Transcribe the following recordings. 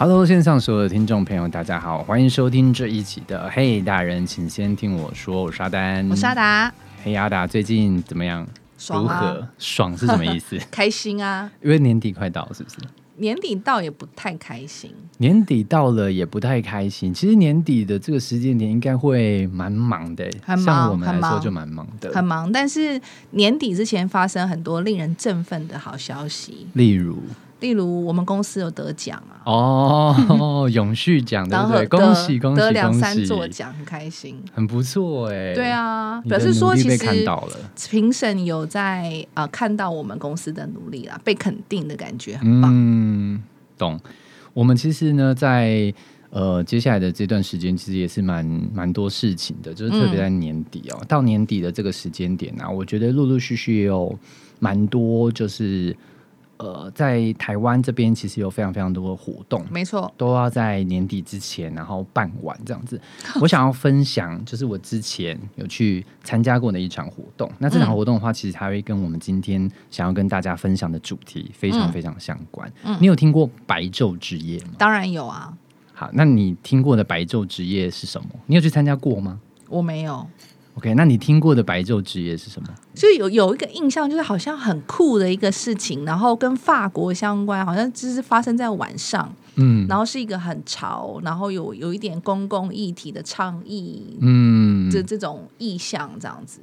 Hello，线上所有的听众朋友，大家好，欢迎收听这一期的《嘿大人，请先听我说》，我是阿丹，我是阿达。嘿阿达，最近怎么样？爽如何？爽是什么意思？开心啊！因为年底快到，是不是？年底到也不太开心。年底到了也不太开心。其实年底的这个时间点应该会蛮忙的，很忙像我们来说就蛮忙的。很忙，但是年底之前发生很多令人振奋的好消息，例如例如我们公司有得奖啊，哦，永续奖对不对？恭喜恭喜得两三座喜！奖，很开心。很不错哎。对，啊，表示说其实。评审有在啊、呃看到我们公司的努力啦，被肯定的感觉很棒。嗯，懂。我们其实呢，在呃接下来的这段时间，其实也是蛮蛮多事情的，就是特别在年底哦，到年底的这个时间点啊，我觉得陆陆续续也有蛮多，就是呃在台湾这边其实有非常非常多的活动。没错，都要在年底之前，然后办完这样子。我想要分享，就是我之前有去参加过的一场活动。那这场活动的话，其实它会跟我们今天想要跟大家分享的主题非常非常相关。你有听过白昼之夜吗？当然有啊，好，那你听过的白昼之夜是什么？你有去参加过吗我没有。？OK，那你听过的白昼之夜是什么？就有有一个印象，就是好像很酷的一个事情，然后跟法国相关，好像就是发生在晚上，嗯然后是一个很潮，然后有有一点公共议题的倡议，嗯，这这种意向这样子。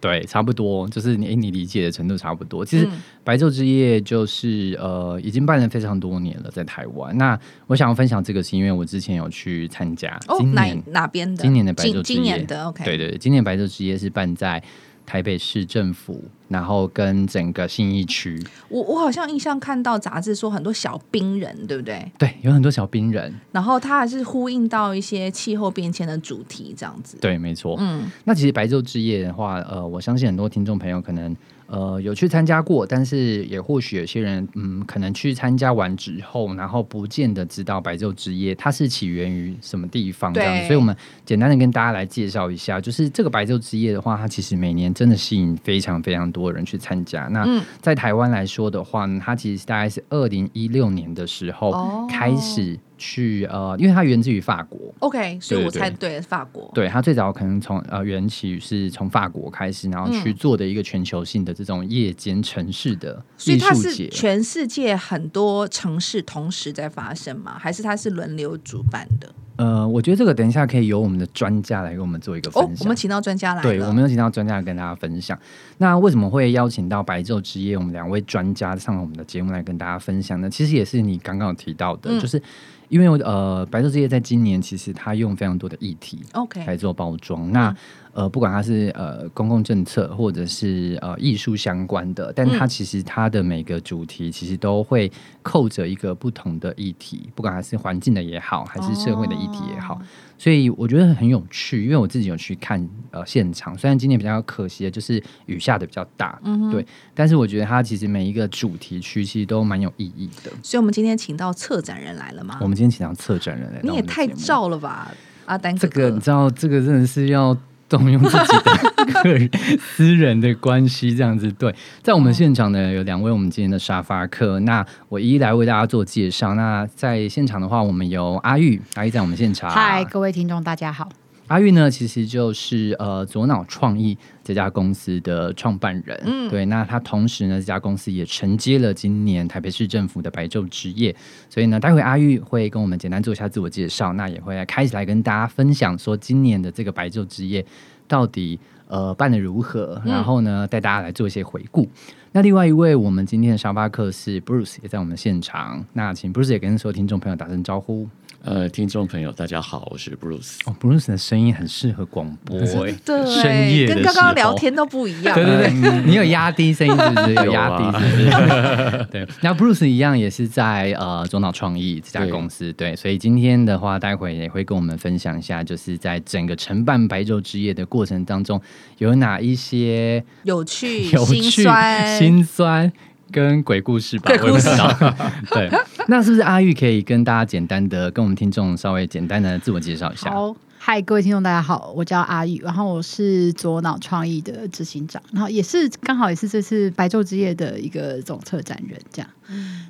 对，差不多，就是你你理解的程度差不多。其实嗯白昼之夜就是呃，已经办了非常多年了，在台湾。那我想要分享这个，是因为我之前有去参加，哦，哪今年哪边的？今年的白昼之夜今年的 OK，对对，对今年白昼之夜是办在台北市政府，然后跟整个信义区，我我好像印象看到杂志说很多小兵人，对不对？对，有很多小兵人，然后它还是呼应到一些气候变迁的主题这样子。对，没错。嗯，那其实白昼之夜的话，呃，我相信很多听众朋友可能呃有去参加过，但是也或许有些人嗯，可能去参加完之后，然后不见得知道白昼之夜它是起源于什么地方这样所以我们简单的跟大家来介绍一下，就是这个白昼之夜的话，它其实每年真的吸引非常非常多人去参加。那嗯在台湾来说的话呢，它其实大概是二零一六年的时候哦开始去呃，因为它源自于法国。OK，所以我猜对，法国。对，它最早可能从呃缘起是从法国开始，然后去嗯做的一个全球性的这种夜间城市的所以它是艺术节。全世界很多城市同时在发生吗？还是它是轮流主办的？呃，我觉得这个等一下可以由我们的专家来给我们做一个分哦享。，我们请到专家来了。对，我们有请到专家来跟大家分享。那为什么会邀请到白昼之夜我们两位专家上我们的节目来跟大家分享呢？其实也是你刚刚有提到的，嗯就是因为呃，白昼之夜在今年其实他用非常多的议题，OK，来做包装。那呃，不管它是呃公共政策或者是呃艺术相关的，但它嗯其实它的每个主题其实都会扣着一个不同的议题，不管它是环境的也好，还是社会的议题也好。哦所以我觉得很有趣，因为我自己有去看呃现场，虽然今年比较可惜的就是雨下的比较大，嗯对，但是我觉得它其实每一个主题区其实都蛮有意义的。所以我们今天请到策展人来了吗我？们今天请到策展人来你也太照了吧，阿丹这个你知道，这个真的是要动用自己的个人私人的关系，这样子对。在我们现场呢，有两位我们今天的沙发客，那我一一来为大家做介绍。那在现场的话，我们有阿玉，阿玉在我们现场。嗨，各位听众，大家好。阿玉呢，其实就是呃左脑创意这家公司的创办人。嗯对，那他同时呢，这家公司也承接了今年台北市政府的白昼之夜，所以呢，待会阿玉会跟我们简单做一下自我介绍，那也会来开始来跟大家分享说今年的这个白昼之夜到底呃办的如何，嗯然后呢带大家来做一些回顾。那另外一位我们今天的沙发客是 Bruce，也在我们现场。那请 Bruce 也跟所有听众朋友打声招呼。呃，听众朋友，大家好，我是 Bruce。哦，Bruce 的声音很适合广播、欸，对，深夜跟刚刚聊天都不一样。对对对，你有压低声音是不是？有 有压低啊是不是？对，那 Bruce 一样也是在呃中脑创意这家公司，对，所以今天的话，待会也会跟我们分享一下，就是在整个承办白昼之夜的过程当中，有哪一些有趣、有心趣、酸、心酸。跟鬼故事吧，鬼故事。我也不知道。对，那是不是阿玉可以跟大家简单的跟我们听众稍微简单的自我介绍一下？好。嗨，各位听众，大家好，我叫阿玉，然后我是左脑创意的执行长，然后也是刚好也是这次白昼之夜的一个总策展人，这样。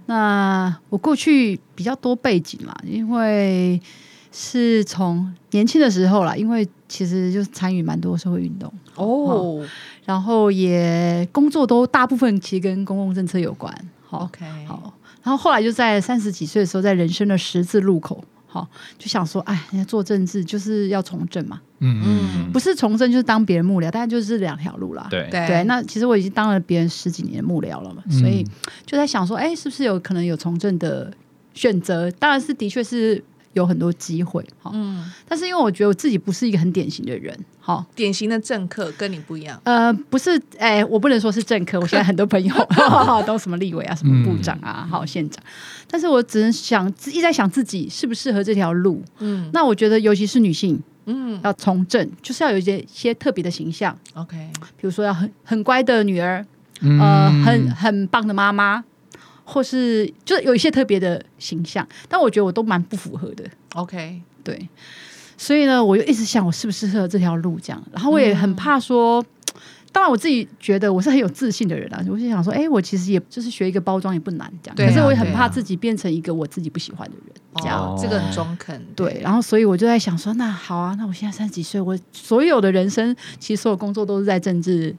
那我过去比较多背景啦，因为是从年轻的时候啦，因为其实就是参与蛮多社会运动。哦然后也工作都大部分其实跟公共政策有关。好，OK，好，然后后来就在三十几岁的时候，在人生的十字路口，好，就想说，哎，人家做政治就是要从政嘛，嗯嗯不是从政就是当别人幕僚，大概就是两条路啦。对对对，那其实我已经当了别人十几年幕僚了嘛，所以就在想说，哎，是不是有可能有从政的选择？当然是的确是有很多机会，哈，嗯，但是因为我觉得我自己不是一个很典型的人，好。典型的政客跟你不一样，呃，不是，哎、我不能说是政客。我现在很多朋友 都什么立委啊，什么部长啊，好县长，但是我只能想，一直在想自己适不适合这条路。嗯。那我觉得，尤其是女性嗯。要从政，就是要有一些些特别的形象，，OK，比如说要很很乖的女儿，嗯。呃，很很棒的妈妈，或是就是有一些特别的形象，但我觉得我都蛮不符合的。OK，对，所以呢，我就一直想我适不适合这条路这样，然后我也很怕说。当然，我自己觉得我是很有自信的人啊，我就想说，哎、我其实也就是学一个包装也不难，这样。对啊可是我也很怕自己变成一个我自己不喜欢的人，这样。哦，这个很中肯，对，然后所以我就在想说，那好啊，那我现在三十几岁，我所有的人生其实所有工作都是在政治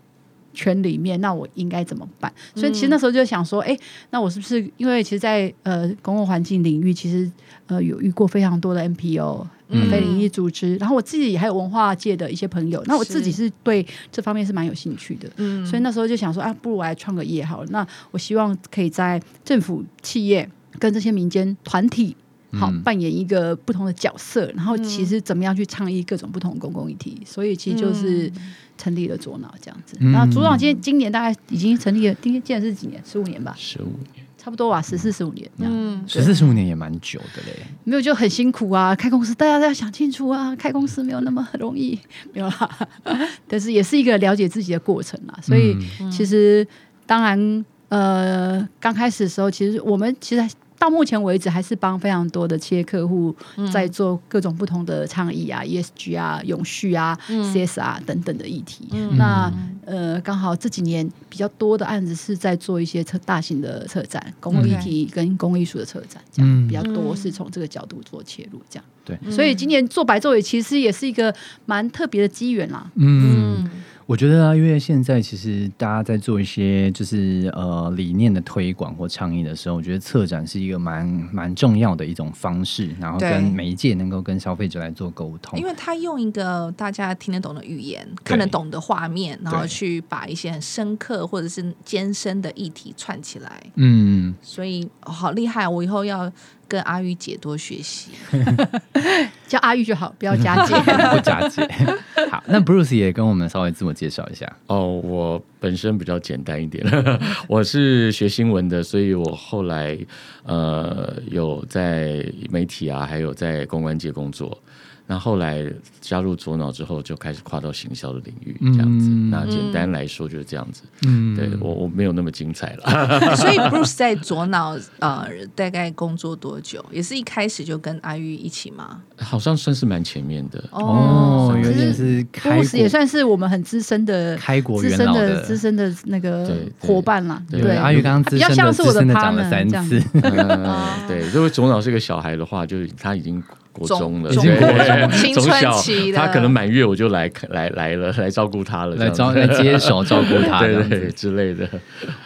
圈里面，那我应该怎么办？所以其实那时候就想说，哎、那我是不是因为其实在，呃公共环境领域，其实呃有遇过非常多的 NPO。嗯非营利组织，然后我自己还有文化界的一些朋友，那我自己是对这方面是蛮有兴趣的，嗯，所以那时候就想说啊，不如我来创个业好了。那我希望可以在政府、企业跟这些民间团体，好、嗯扮演一个不同的角色，然后其实怎么样去倡议各种不同的公共议题。所以其实就是成立了左脑这样子。嗯那左脑今今年大概已经成立了，今年今年是几年？十五年吧，十五年，差不多吧，十四十五年这样。嗯，十四十五年也蛮久的嘞。没有就很辛苦啊，开公司大家都要想清楚啊，开公司没有那么容易，没有啦，但是也是一个了解自己的过程啦。所以嗯其实当然呃，刚开始的时候，其实我们其实到目前为止还是帮非常多的企业客户在做各种不同的倡议啊、ESG 啊、永续啊、CSR 等等的议题。那呃，刚好这几年比较多的案子是在做一些策大型的策展、公共议题跟公共艺术的策展，这样、嗯。比较多是从这个角度做切入，这样。对，所以今年做白昼也其实也是一个蛮特别的机缘啦。嗯，我觉得啊，因为现在其实大家在做一些就是呃理念的推广或倡议的时候，我觉得策展是一个蛮蛮重要的一种方式，然后跟媒介能够跟消费者来做沟通因。为他用一个大家听得懂的语言、看得懂的画面，然后去把一些很深刻或者是艰深的议题串起来，嗯，所以、哦好厉害！我以后要跟阿玉姐多学习。叫阿玉就好，不要 加 姐。不加姐。好，那 Bruce 也跟我们稍微自我介绍一下。哦，我本身比较简单一点，我是学新闻的，所以我后来呃有在媒体啊，还有在公关界工作。那后来加入左脑之后，就开始跨到行销的领域，这样子。嗯那简单来说就是这样子。嗯，对我我没有那么精彩了。所以 Bruce 在左脑呃大概工作多久？也是一开始就跟阿玉一起吗？好像算是蛮前面的。哦，有点是点是开布鲁斯也算是我们很资深的、开国资深元老的资深的那个伙伴啦。对对，阿玉刚刚资比较像是我的 partner 对，如果左脑是个小孩的话，就是他已经国中了，中对国中 从小他可能满月我就来来来了，来照顾他了，来招来接手照顾他 这对对之类的。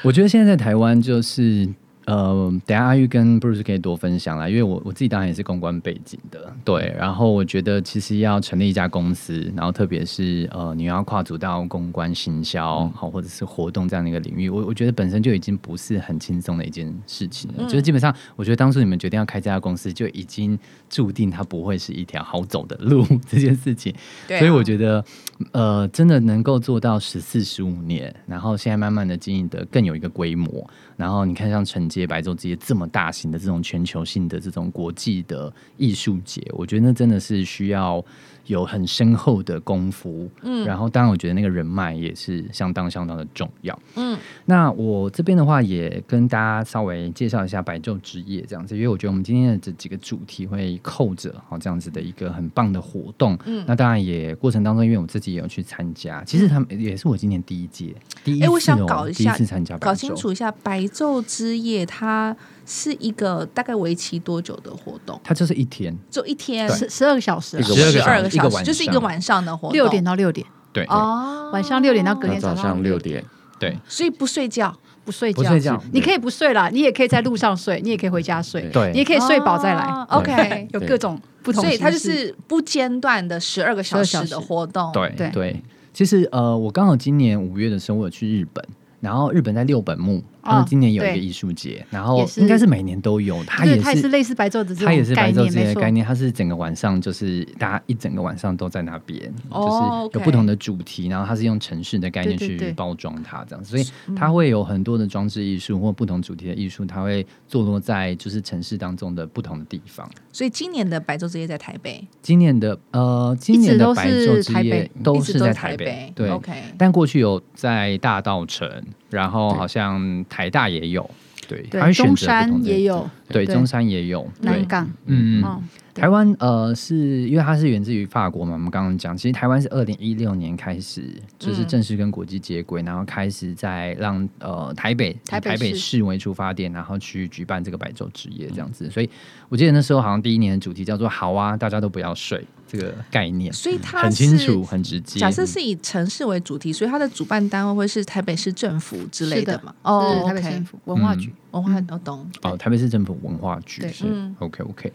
我觉得现在在台湾就是。呃，等下阿玉跟 Bruce 可以多分享啦，因为我我自己当然也是公关背景的，对。然后我觉得其实要成立一家公司，然后特别是呃你要跨足到公关、行销，好、或者是活动这样的一个领域，我我觉得本身就已经不是很轻松的一件事情了。就是基本上，我觉得当初你们决定要开这家公司，就已经注定它不会是一条好走的路这件事情。对啊所以我觉得，呃，真的能够做到十四十五年，然后现在慢慢的经营的更有一个规模，然后你看像承接、白昼这些这么大型的这种全球性的这种国际的艺术节，我觉得那真的是需要有很深厚的功夫。嗯，然后当然我觉得那个人脉也是相当相当的重要。嗯，那我这边的话也跟大家稍微介绍一下白昼之夜这样子，因为我觉得我们今天的这几个主题会扣着好这样子的一个很棒的活动。嗯，那当然也过程当中，因为我自己也有去参加，其实他们也是我今年第一届第一次、哎，哦，我想搞一下第一次参加搞清楚一下白昼之夜它是一个大概为期多久的活动？它就是一天，就一天，十十二个小时啊，一个12十二个小时，就是一个晚上的活动，六点到六点，对。哦，晚上六点到隔天早上上六点，对。所以不睡觉。不睡不睡觉。你可以不睡啦，你也可以在路上睡，你也可以回家睡，对。你也可以睡饱再来。哦 OK，有各种不同，所以它就是不间断的十二个小时的活动。对对。对。其实呃，我刚好今年五月的时候，我有去日本，然后日本在六本木，他们今年有一个对。艺术节，然后应该是每年都有，它，也是它也是类似白昼的这它也是种概念，白昼之。的概念，它是整个晚上就是大家一整个晚上都在那边，哦就是有不同的主题，然后它是用城市的概念去包装它这样，所以它会有很多的装置艺术或不同主题的艺术，它会坐落在就是城市当中的不同的地方。所以今年的白昼之夜在台北，今年的呃，今年的白昼之夜都是在台北北，对。OK，但过去有在大道城，然后好像台大也有，对，对中择不同的山也有，对，中山也有，对。南，港，嗯，嗯，对台湾呃，是因为它是源自于法国嘛，我们刚刚讲，其实台湾是二零一六年开始，就是嗯正式跟国际接轨，然后开始在让呃台北台北台北市市为出发点，然后去举办这个白昼之夜这样子。所以我记得那时候好像第一年的主题叫做“好啊，大家都不要睡”这个概念，所以它很清楚、很直接。假设是以城市为主题，所以它的主办单位会是台北市政府之类的嘛？哦台北市政府文化局，文化我懂。哦，台北市政府文化局是嗯 OK OK。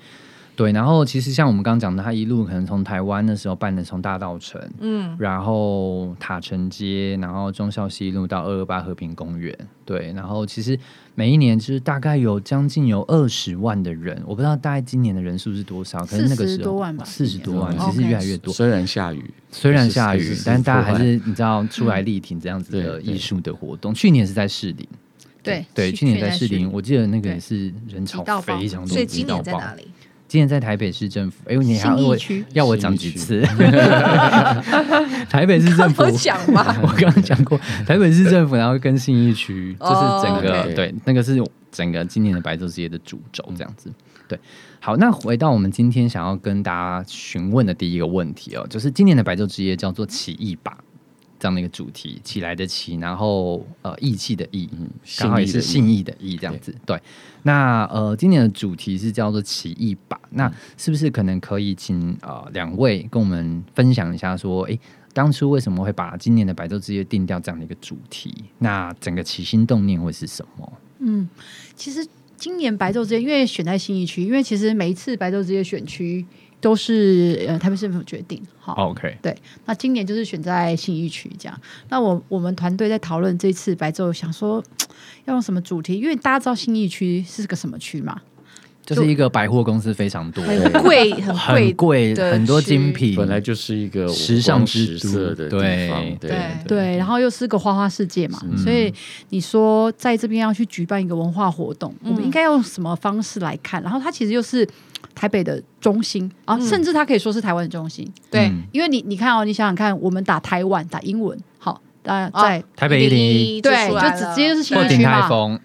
对，然后其实像我们刚刚讲的，他一路可能从台湾那时候办的，从大道城，嗯，然后塔城街，然后忠孝西路到二二八和平公园，对，然后其实每一年就是大概有将近有二十万的人，我不知道大概今年的人数是多少，可是那个40时候多万吧四十多万，其实越来越多。虽然下雨，虽然下雨，但大家还是你知道出来力挺这样子的艺术的活动。去年是在士林，对对，去年在士林，我记得那个也是人潮非常多，所以今年在挤到爆哪里？今年在台北市政府，哎呦，你还要我要我讲几次？台北市政府。讲吗 我刚刚讲过，台北市政府，然后跟信义区，这哦是整个、对，那个是整个今年的白昼之夜的主轴，这样子。对，好，那回到我们今天想要跟大家询问的第一个问题哦，就是今年的白昼之夜叫做起义吧。这样的一个主题，起来的起，然后呃义气的义，嗯刚好也是信信义的义，这样子。对，那呃今年的主题是叫做起义吧，那是不是可能可以请呃两位跟我们分享一下，说，诶，当初为什么会把今年的白昼之夜定掉这样的一个主题？那整个起心动念会是什么？嗯，其实今年白昼之夜，因为选在信义区，因为其实每一次白昼之夜选区都是呃台北市政府决定，好，OK，对那今年就是选在信义区这样。那我我们团队在讨论这次白昼，想说要用什么主题，因为大家知道信义区是个什么区嘛，就是一个百货公司非常多，很贵，很 很贵，贵，很多精品，本来就是一个时尚之都的地方，对。对对对，然后又是个花花世界嘛，所以你说在这边要去举办一个文化活动，我们应该用什么方式来看？然后它其实又是台北的中心啊，嗯。甚至它可以说是台湾的中心，对。嗯。因为你你看哦，你想想看，我们打台湾打英文，好，当然哦。在、台北一零一对就直接就是信或鼎义区嘛。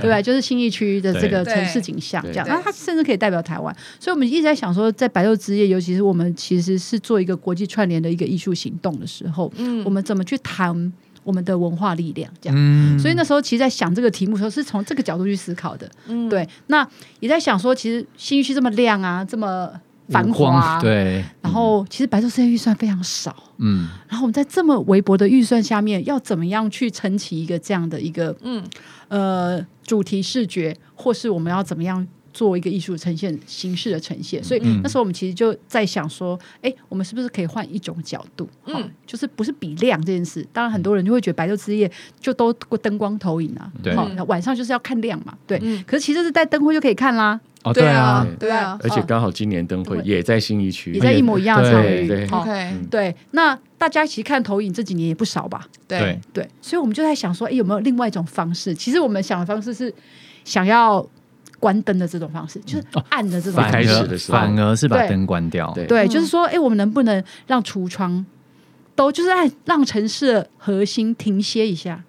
对，就是新义区的这个城市景象这样，那它甚至可以代表台湾，所以我们一直在想说，在白昼之夜，尤其是我们其实是做一个国际串联的一个艺术行动的时候，嗯。我们怎么去谈我们的文化力量这样。嗯。所以那时候其实，在想这个题目的时候，是从这个角度去思考的。嗯。对，那也在想说，其实新义区这么亮啊，这么繁华，，对，然后其实白昼之夜预算非常少，嗯。然后我们在这么微薄的预算下面，要怎么样去撑起一个这样的一个嗯。呃主题视觉，或是我们要怎么样做一个艺术呈现形式的呈现？所以嗯那时候我们其实就在想说，哎，我们是不是可以换一种角度？嗯。嗯，就是不是比亮这件事。当然，很多人就会觉得白昼之夜就都灯光投影啊，对。晚上就是要看亮嘛，对。嗯。可是其实是带灯会就可以看啦。哦，对啊。啊，对对啊。而且刚好今年灯会也在新一区，也在一模一样的场域。对。对好，OK，对，那大家其实看投影这几年也不少吧？对。对，对，所以我们就在想说，哎，有没有另外一种方式？其实我们想的方式是想要关灯的这种方式，就是暗的这种方式。开始的时候。反而是把灯关掉，对。对，嗯就是说，哎，我们能不能让橱窗都就是让让城市的核心停歇一下，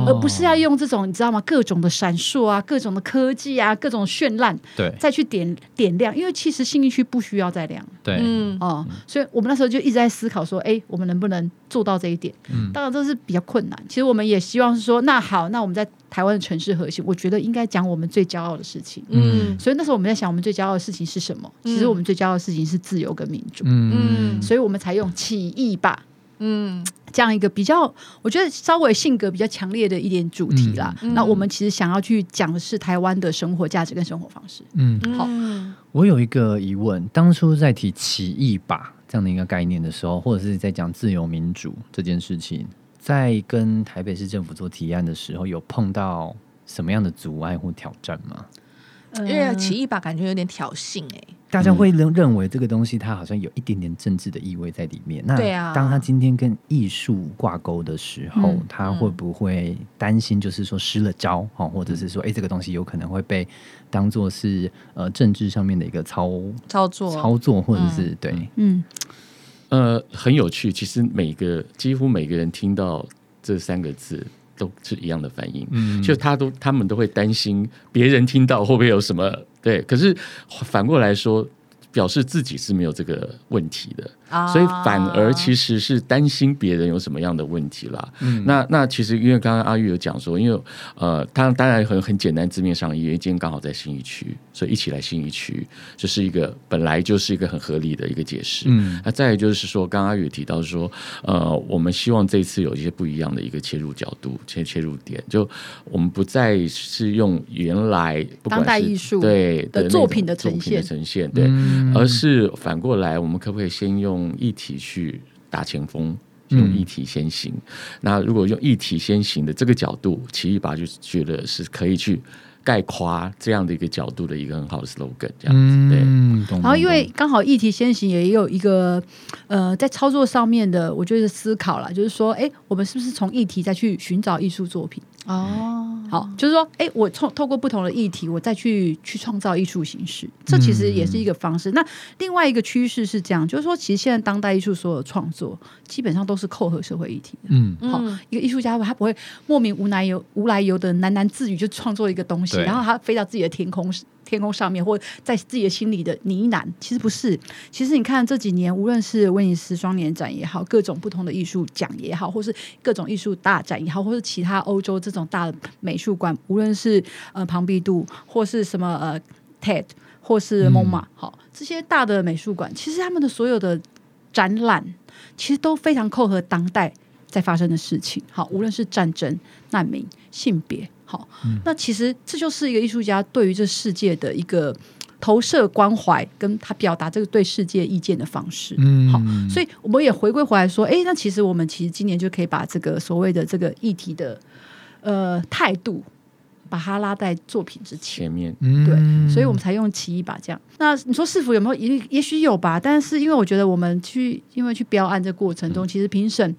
哦，而不是要用这种你知道吗？各种的闪烁啊，各种的科技啊，各种绚烂对再去点点亮，因为其实信义区不需要再亮对，嗯哦、所以我们那时候就一直在思考说，哎，我们能不能做到这一点？嗯当然这是比较困难。其实我们也希望是说，那好，那我们在台湾的城市核心，我觉得应该讲我们最骄傲的事情。嗯所以那时候我们在想，我们最骄傲的事情是什么？其实我们最骄傲的事情是自由跟民主，嗯嗯所以我们才用起义吧嗯这样一个比较，我觉得稍微性格比较强烈的一点主题啦。那我们其实想要去讲的是台湾的生活价值跟生活方式。嗯，好嗯我有一个疑问，当初在提起义吧这样的一个概念的时候，或者是在讲自由民主这件事情，在跟台北市政府做提案的时候，有碰到什么样的阻碍或挑战吗？因为起义吧，感觉有点挑衅哎，大家会认认为这个东西它好像有一点点政治的意味在里面。那当他今天跟艺术挂钩的时候，嗯他会不会担心，就是说失了招哦，或者是说，哎、这个东西有可能会被当做是呃政治上面的一个操操作。操作，或者是、对，嗯。呃，很有趣。其实每个几乎每个人听到这三个字都是一样的反应，嗯就他都他们都会担心别人听到会不会有什么对，可是反过来说，表示自己是没有这个问题的。啊所以反而其实是担心别人有什么样的问题啦。嗯。那那其实因为刚刚阿玉有讲说，因为呃，他当然很很简单字面上，因为今天刚好在新一区，所以一起来新一区，这是一个本来就是一个很合理的一个解释。嗯。那再有就是说，刚刚阿宇提到说，呃，我们希望这次有一些不一样的一个切入角度、切切入点，就我们不再是用原来不管当代是艺术对的作品的呈现。的呈现，对，嗯。而是反过来，我们可不可以先用议题去打前锋？用嗯议题先行。那如果用议题先行的这个角度，奇异吧就觉得是可以去概括这样的一个角度的一个很好的 slogan，这样子。对，嗯，然后因为刚好议题先行也有一个呃在操作上面的，我觉得思考啦，就是说，哎，我们是不是从议题再去寻找艺术作品？哦，好，就是说，哎，我透透过不同的议题，我再去去创造艺术形式，这其实也是一个方式。那另外一个趋势是这样，就是说，其实现在当代艺术所有创作基本上都是扣合社会议题的。嗯。好，一个艺术家他不会莫名无来由无来由的喃喃自语就创作一个东西，然后他飞到自己的天空天空上面，或在自己的心里的呢喃。其实不是，其实你看这几年，无论是威尼斯双年展也好，各种不同的艺术奖也好，或是各种艺术大展也好，或是其他欧洲这种大的美术馆，无论是呃庞毕度或是什么呃 TED 或是 MoMA，、好这些大的美术馆，其实他们的所有的展览，其实都非常扣合当代在发生的事情。好，无论是战争、难民、性别，好，那其实这就是一个艺术家对于这世界的一个投射关怀，跟他表达这个对世界意见的方式。嗯好，所以我们也回归回来说，哎，那其实我们其实今年就可以把这个所谓的这个议题的呃态度，把它拉在作品之前。前面嗯对，所以我们才用奇异吧这样。那你说是否有没有？也也许有吧，但是因为我觉得我们去因为去标案这过程中，其实评审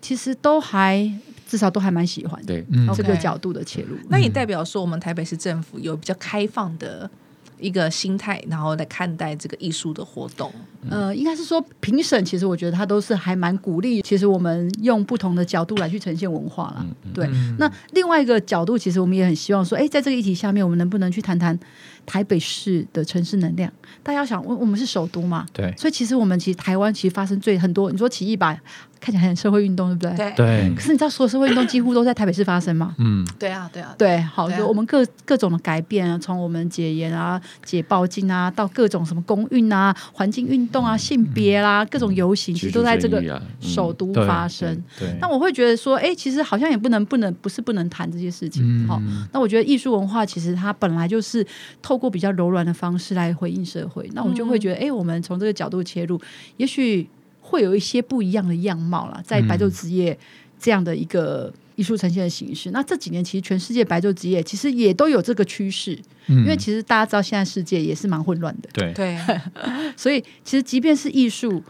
其实都还至少都还蛮喜欢对，嗯这个角度的切入。那也代表说，我们台北市政府有比较开放的一个心态，然后来看待这个艺术的活动。呃，应该是说评审，其实我觉得他都是还蛮鼓励，其实我们用不同的角度来去呈现文化啦。对，那另外一个角度，其实我们也很希望说，哎，在这个议题下面，我们能不能去谈谈台北市的城市能量？大家要想，我我们是首都嘛，对所以其实我们其实台湾其实发生最很多，你说起义吧，看起来很社会运动，对不对？。对对可，是你知道，所有社会运动几乎都在台北市发生吗？嗯对啊，对啊，对，好，啊就我们各各种的改变啊，从我们解严啊、解报禁啊，到各种什么公运啊、环境运动啊、性别啦、各种游行，其实都在这个首都发生。对，那我会觉得说，哎，其实好像也不能不能不是不能谈这些事情。嗯好、那我觉得艺术文化其实它本来就是透过比较柔软的方式来回应社会。那我就会觉得，哎、我们从这个角度切入，也许会有一些不一样的样貌啦，在白昼之夜这样的一个艺术呈现的形式。那这几年其实全世界白昼之夜其实也都有这个趋势，因因为其实大家知道现在世界也是蛮混乱的，对。对，所以其实即便是艺术。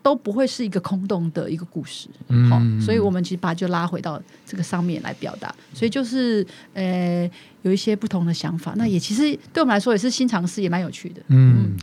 都不会是一个空洞的一个故事，嗯。好、所以我们其实把它就拉回到这个上面来表达，所以就是呃有一些不同的想法，那也其实对我们来说也是新尝试，也蛮有趣的。嗯，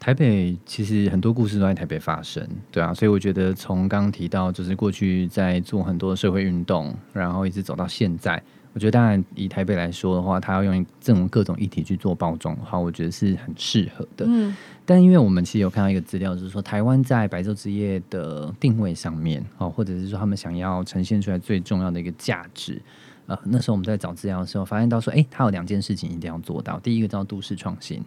台北其实很多故事都在台北发生，对啊，所以我觉得从刚刚提到，就是过去在做很多社会运动，然后一直走到现在，我觉得当然以台北来说的话，它要用这种各种议题去做包装的话，我觉得是很适合的。嗯但因为我们其实有看到一个资料，就是说台湾在白昼之夜的定位上面，哦，或者是说他们想要呈现出来最重要的一个价值，呃，那时候我们在找资料的时候，发现到说，诶，它有两件事情一定要做到，第一个叫都市创新，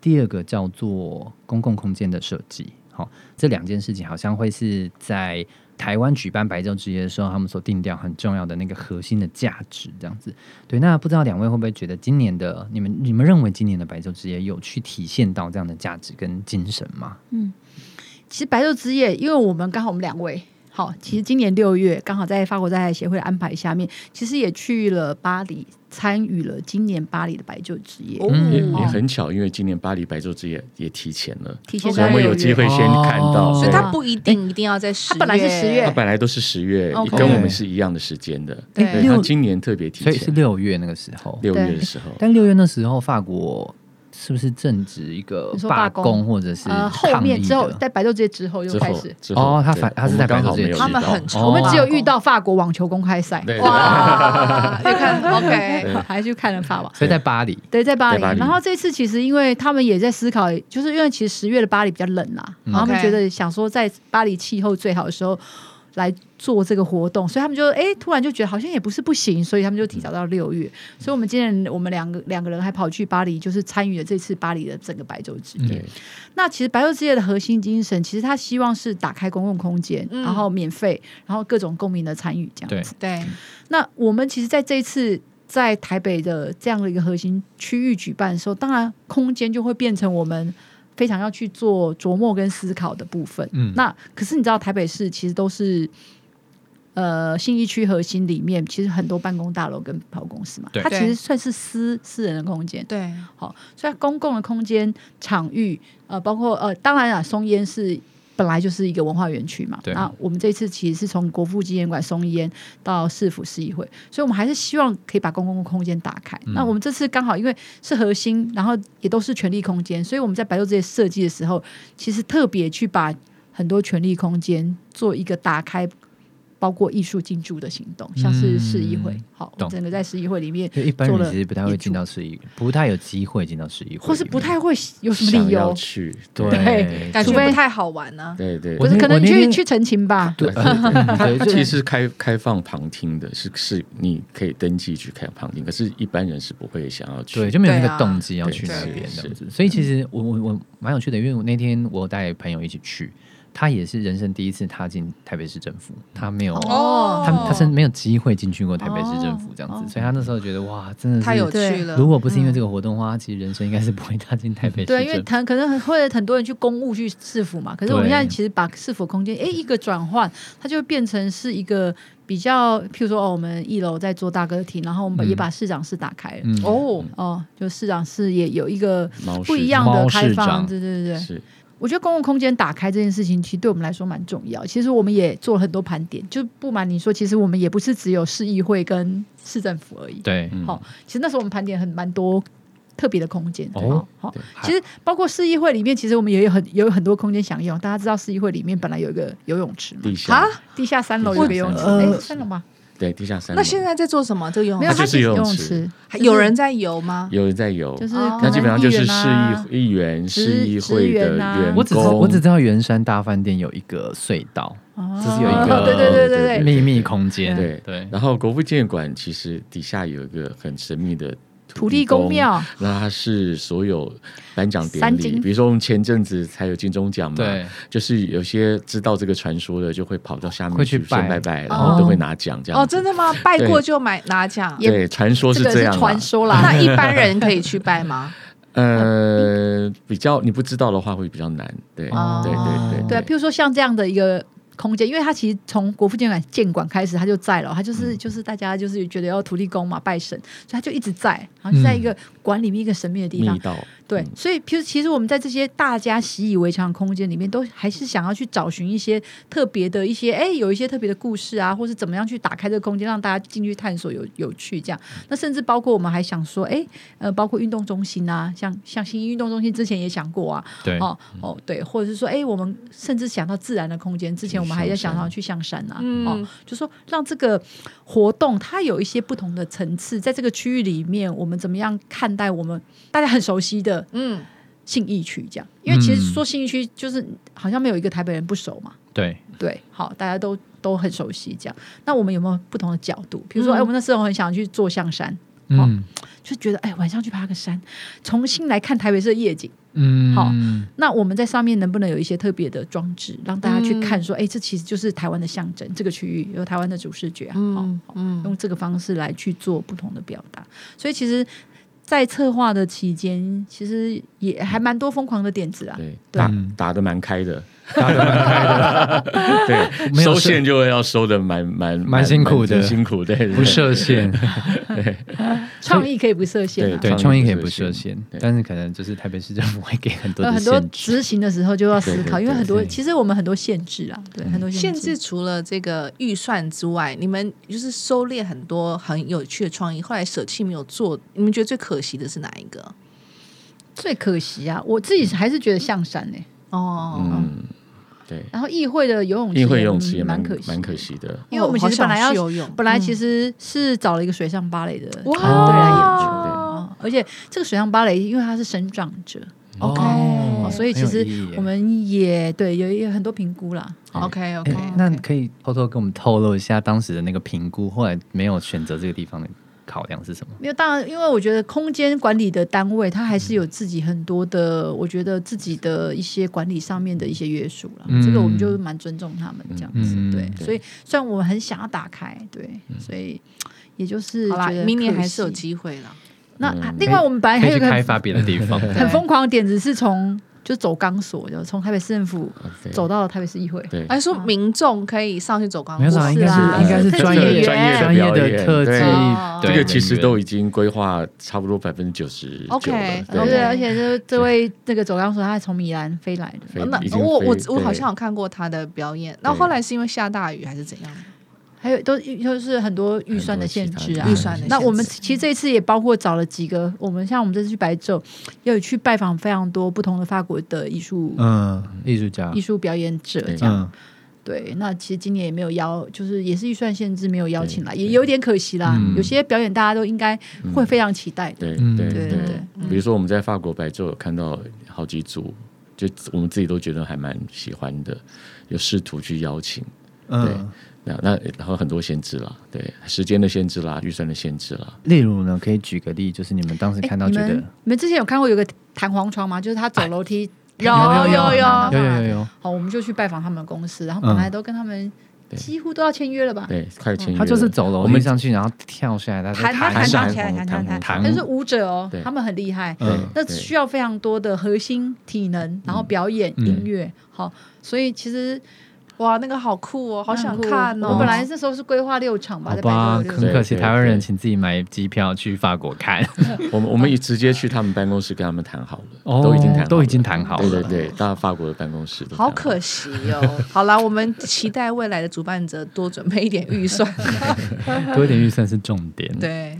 第二个叫做公共空间的设计。好、这两件事情好像会是在台湾举办白昼之夜的时候，他们所定调很重要的那个核心的价值，这样子。对，那不知道两位会不会觉得今年的你们，你们认为今年的白昼之夜有去体现到这样的价值跟精神吗？嗯其实白昼之夜，因为我们刚好我们两位。好，其实今年六月刚好在法国在台协会的安排下面，其实也去了巴黎，参与了今年巴黎的白昼之夜。哦。嗯也很巧，因为今年巴黎白昼之夜也提前了，提前所以我们有机会先看到。哦。所以对。它不一定一定要在十它本来是10月。它本来都是十月跟我们是一样的时间的，对。今年特别提所以是前，六月那个时候。六月对。的时候。但六月那时候，法国是不是正值一个罢罢工工或者是呃，后面之后在白昼之夜之后又开始，哦他反他是在白昼之夜没有遇到。他们很哦。我们只有遇到到法国网球公开赛，对哇，你看 OK，还去看了法网。所以在巴黎。对，在巴黎。在巴黎。然后这次其实因为他们也在思考，就是因为其实十月的巴黎比较冷啦，然后他们觉得想说在巴黎气候最好的时候来做这个活动，所以他们就哎突然就觉得好像也不是不行，所以他们就提早到六月。所以我们今天我们两个两个人还跑去巴黎，就是参与了这次巴黎的整个白昼之夜。对，那其实白昼之夜的核心精神，其实他希望是打开公共空间，嗯然后免费，然后各种公民的参与这样子。对，那我们其实在这一次在台北的这样的一个核心区域举办的时候，当然空间就会变成我们非常要去做琢磨跟思考的部分。嗯那可是你知道台北市其实都是。呃，信义区核心里面其实很多办公大楼跟跑公司嘛，它其实算是私私人的空间，对，好，所以公共的空间场域，呃，包括呃，当然啊，松烟是本来就是一个文化园区嘛。对那我们这次其实是从国父纪念馆松烟到市府市议会，所以我们还是希望可以把公共空间打开。嗯那我们这次刚好因为是核心，然后也都是权力空间，所以我们在白昼这些设计的时候，其实特别去把很多权力空间做一个打开。包括艺术进驻的行动，像是市议会，嗯好，我整个在市议会里面就一般人其实不太会进到市议，不太有机会进到市议会，或是不太会有什么理由，去，对对，感觉不太好玩呢。对对我是可能去去澄清吧？对它对，就它其实是开开放旁听的，是是你可以登记去开旁听，可是一般人是不会想要去。对，就没有那个动机要去那边这样子。所以其实我我我蛮有趣的，因为我那天我带朋友一起去，他也是人生第一次踏进台北市政府，他没有。哦他他是没有机会进去过台北市政府这样子，哦所以他那时候觉得哇，真的是太有趣了。如果不是因为这个活动的话，他其实人生应该是不会踏进台北市对，因为政府。很可能会很多人去公务去市府嘛，可是我们现在其实把市府空间，哎，一个转换，它就变成是一个比较，譬如说哦，我们一楼在做大歌厅，然后我们也把市长室打开了。嗯，哦，哦，就市长室也有一个不一样的开放，对对对对。是我觉得公共空间打开这件事情，其实对我们来说蛮重要。其实我们也做了很多盘点，就不瞒你说，其实我们也不是只有市议会跟市政府而已。对，嗯好、其实那时候我们盘点很蛮多特别的空间。哦哦，好、其实包括市议会里面，其实我们也有很也有很多空间享用。大家知道市议会里面本来有一个游泳池嘛，地下啊，地下三楼有一个游泳池，呃哎、三楼吗？对地下三楼。那现在在做什么？这个游泳没有，池它它游泳就是游泳池有人在游吗？有人在游，就是那基本上就是市啊议议员、市议会的员工我只知道工。我只知道圆山大饭店有一个隧道，哦这是有一个对对对对对，秘密空间。对对，然后国父纪念馆其实底下有一个很神秘的土地公，庙，那它是所有颁奖典礼，比如说我们前阵子才有金钟奖嘛，对，就是有些知道这个传说的，就会跑到下面会去拜。拜拜，然后都会拿奖这样哦，子真的吗？拜过就买拿奖？对，传说这个是这样啊传说啦。那一般人可以去拜吗？呃，比较你不知道的话会比较难，对，哦。对对对。对啊，譬如说像这样的一个空间，因为他其实从国父纪念馆建馆开始，他就在了，他就是就是大家就是觉得要土地公嘛拜神，所以他就一直在，然后就在一个馆里面一个神秘的地方。对，所以其实其实我们在这些大家习以为常的空间里面，都还是想要去找寻一些特别的一些，哎，有一些特别的故事啊，或是怎么样去打开这个空间，让大家进去探索有有趣这样。那甚至包括我们还想说，哎，呃，包括运动中心啊，像像新运动中心之前也想过啊，对，哦哦对，或者是说，哎，我们甚至想到自然的空间，之前我们还在想到去象山啊，嗯。哦，就说让这个活动它有一些不同的层次，在这个区域里面，我们怎么样看待我们大家很熟悉的嗯，信义区这样？因为其实嗯说信义区就是好像没有一个台北人不熟嘛，对，对，好，大家都都很熟悉这样。那我们有没有不同的角度？比如说，嗯哎、我们那时候很想去坐象山，嗯就觉得哎，晚上去爬个山，重新来看台北市的夜景。嗯，好那我们在上面能不能有一些特别的装置，让大家去嗯。看说，哎、这其实就是台湾的象征，这个区域有台湾的主视觉啊，好、嗯。嗯用这个方式来去做不同的表达。所以其实，在策划的期间，其实也还蛮多疯狂的点子啊。对，对。打嗯打的蛮开的，打得蛮开的，对，没有收线就要收的蛮蛮蛮辛苦的。辛苦，对，不设限，创意可以不设限啊。对，创意可以不不设限但是可能就是台北市政府会给很多很多。执行的时候就要思考，因为很多其实我们很多限制啊，对，很多限制。制除了这个预算之外，你们就是收敛很多很有趣的创意，后来舍弃没有做，你们觉得最可惜的是哪一个？最可惜啊，我自己还是觉得象山呢、哦，嗯，对，然后议会的游泳池，议会游泳池也蛮蛮可惜，蛮可惜的，因为我们其实本来要游泳，本来其实实是找了一个水上芭蕾的团队哇来演出对。哦，而且这个水上芭蕾因为它是生长者，OK。哦所以其实我们也对有有很多评估啦。OK OK，哎那可以偷偷跟我们透露一下当时的那个评估，后来没有选择这个地方的考量是什么？没有，当然，因为我觉得空间管理的单位，它还是有自己很多的，我觉得自己的一些管理上面的一些约束了。嗯这个我们就蛮尊重他们这样子，嗯对。对所以虽然我们很想要打开，对，所以也就是好啦觉得，明年还是有机会了。那嗯另外我们本来还有一个开发别的地方。很疯狂的点子，是从就走钢索，就从台北市政府走到了台北市议会。对，还说民众可以上去走光没有啦，应该是啊。应该是专业技专业的专业的特技这个其实都已经规划差不多百分之九十九 OK，了，对，而且这这位那个走钢索，他是从米兰飞来的。那我我我好像有看过他的表演，那后来是因为下大雨还是怎样？还有都就是很多预算的限制啊，预算的限制那我们其实这一次也包括找了几个，我们像我们这次去白昼，也有去拜访非常多不同的法国的艺术、嗯，艺术家艺，术表演者对这样。嗯，对，那其实今年也没有邀，就是也是预算限制没有邀请来，也有点可惜啦。嗯有些表演大家都应该会非常期待的。对嗯对对对对比如说我们在法国白昼有看到好几组，就我们自己都觉得还蛮喜欢的，有试图去邀请。嗯，那那然后很多限制啦，对时间的限制啦，预算的限制啦，例如呢，可以举个例，就是你们当时看到觉得你们之前有看过有个弹簧床吗？就是他走楼梯。有弹有有有有有有，好，我们就去拜访他们公司，然后本来都跟他们对。几乎都要签约了吧？对，快签约了。他就是走楼梯上去，然后跳下来，他弹他弹弹起来，弹弹弹，弹但是舞者哦对，他们很厉害，嗯。那对。需要非常多的核心体能，然后表演、嗯。音乐，好，所以其实哇，那个好酷哦，好想看哦。我本来那时候是规划六场吧，好吧。很可惜，台湾人对请自己买机票去法国看，我们我们也直接去他们办公室跟他们谈好了，哦都已经谈好了都已经谈好了对对对，到法国的办公室好可惜哦。好啦，我们期待未来的主办者多准备一点预算。多一点预算是重点。对，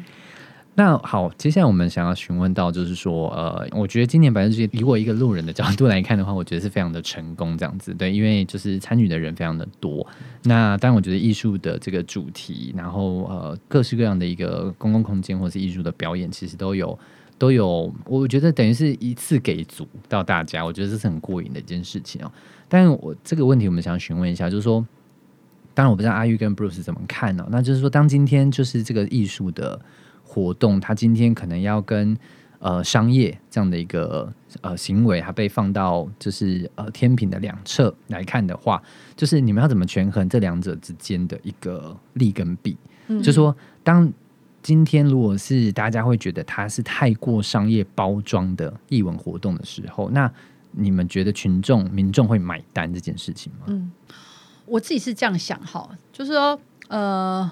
那好，接下来我们想要询问到，就是说，呃，我觉得今年百分之以我一个路人的角度来看的话，我觉得是非常的成功，这样子，对，因为就是参与的人非常的多。那当然，我觉得艺术的这个主题，然后呃，各式各样的一个公共空间或是艺术的表演，其实都有。都有，我觉得等于是一次给足到大家，我觉得这是很过瘾的一件事情哦。但我这个问题，我们想要询问一下，就是说，当然我不知道阿玉跟 Bruce 怎么看呢、那就是说，当今天就是这个艺术的活动，它今天可能要跟呃商业这样的一个呃行为，它被放到就是呃天平的两侧来看的话，就是你们要怎么权衡这两者之间的一个利跟弊？嗯就说当今天如果是大家会觉得它是太过商业包装的艺文活动的时候，那你们觉得群众民众会买单这件事情吗？嗯，我自己是这样想哈，就是说，呃，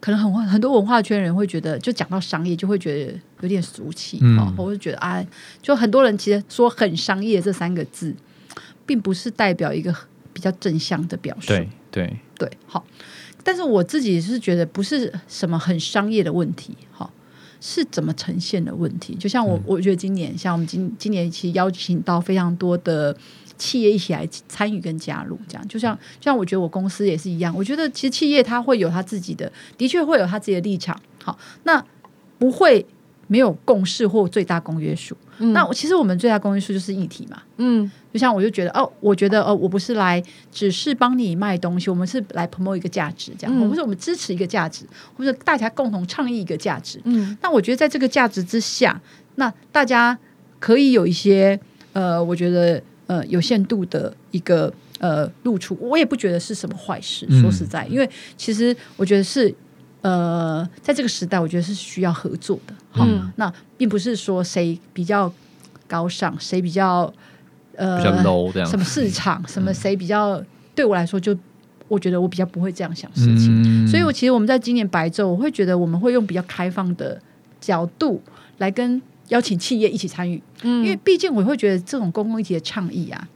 可能很很多文化圈人会觉得，就讲到商业，就会觉得有点俗气嗯哈，我会觉得啊，就很多人其实说很商业这三个字，并不是代表一个比较正向的表述。对对，对，好。但是我自己是觉得不是什么很商业的问题，哈，是怎么呈现的问题。就像我，我觉得今年像我们今今年其实邀请到非常多的企业一起来参与跟加入，这样。就像就像我觉得我公司也是一样，我觉得其实企业它会有它自己的，的确会有它自己的立场，好，那不会没有共识或最大公约数。那我其实我们最大公约数就是议题嘛，嗯。就像我就觉得哦，我觉得哦，我不是来只是帮你卖东西，我们是来 promote 一个价值，这样，嗯。或者我们支持一个价值，或者大家共同倡议一个价值。嗯。那我觉得在这个价值之下，那大家可以有一些呃，我觉得呃有限度的一个呃露出，我也不觉得是什么坏事。嗯说实在，因为其实我觉得是呃，在这个时代，我觉得是需要合作的。好，嗯那并不是说谁比较高尚，谁比较呃比较 low 这样什么市场，什么谁比较，对我来说就我觉得我比较不会这样想事情。嗯所以，我其实我们在今年白昼，我会觉得我们会用比较开放的角度来跟邀请企业一起参与，嗯。因为毕竟我会觉得这种公共议题的倡议啊，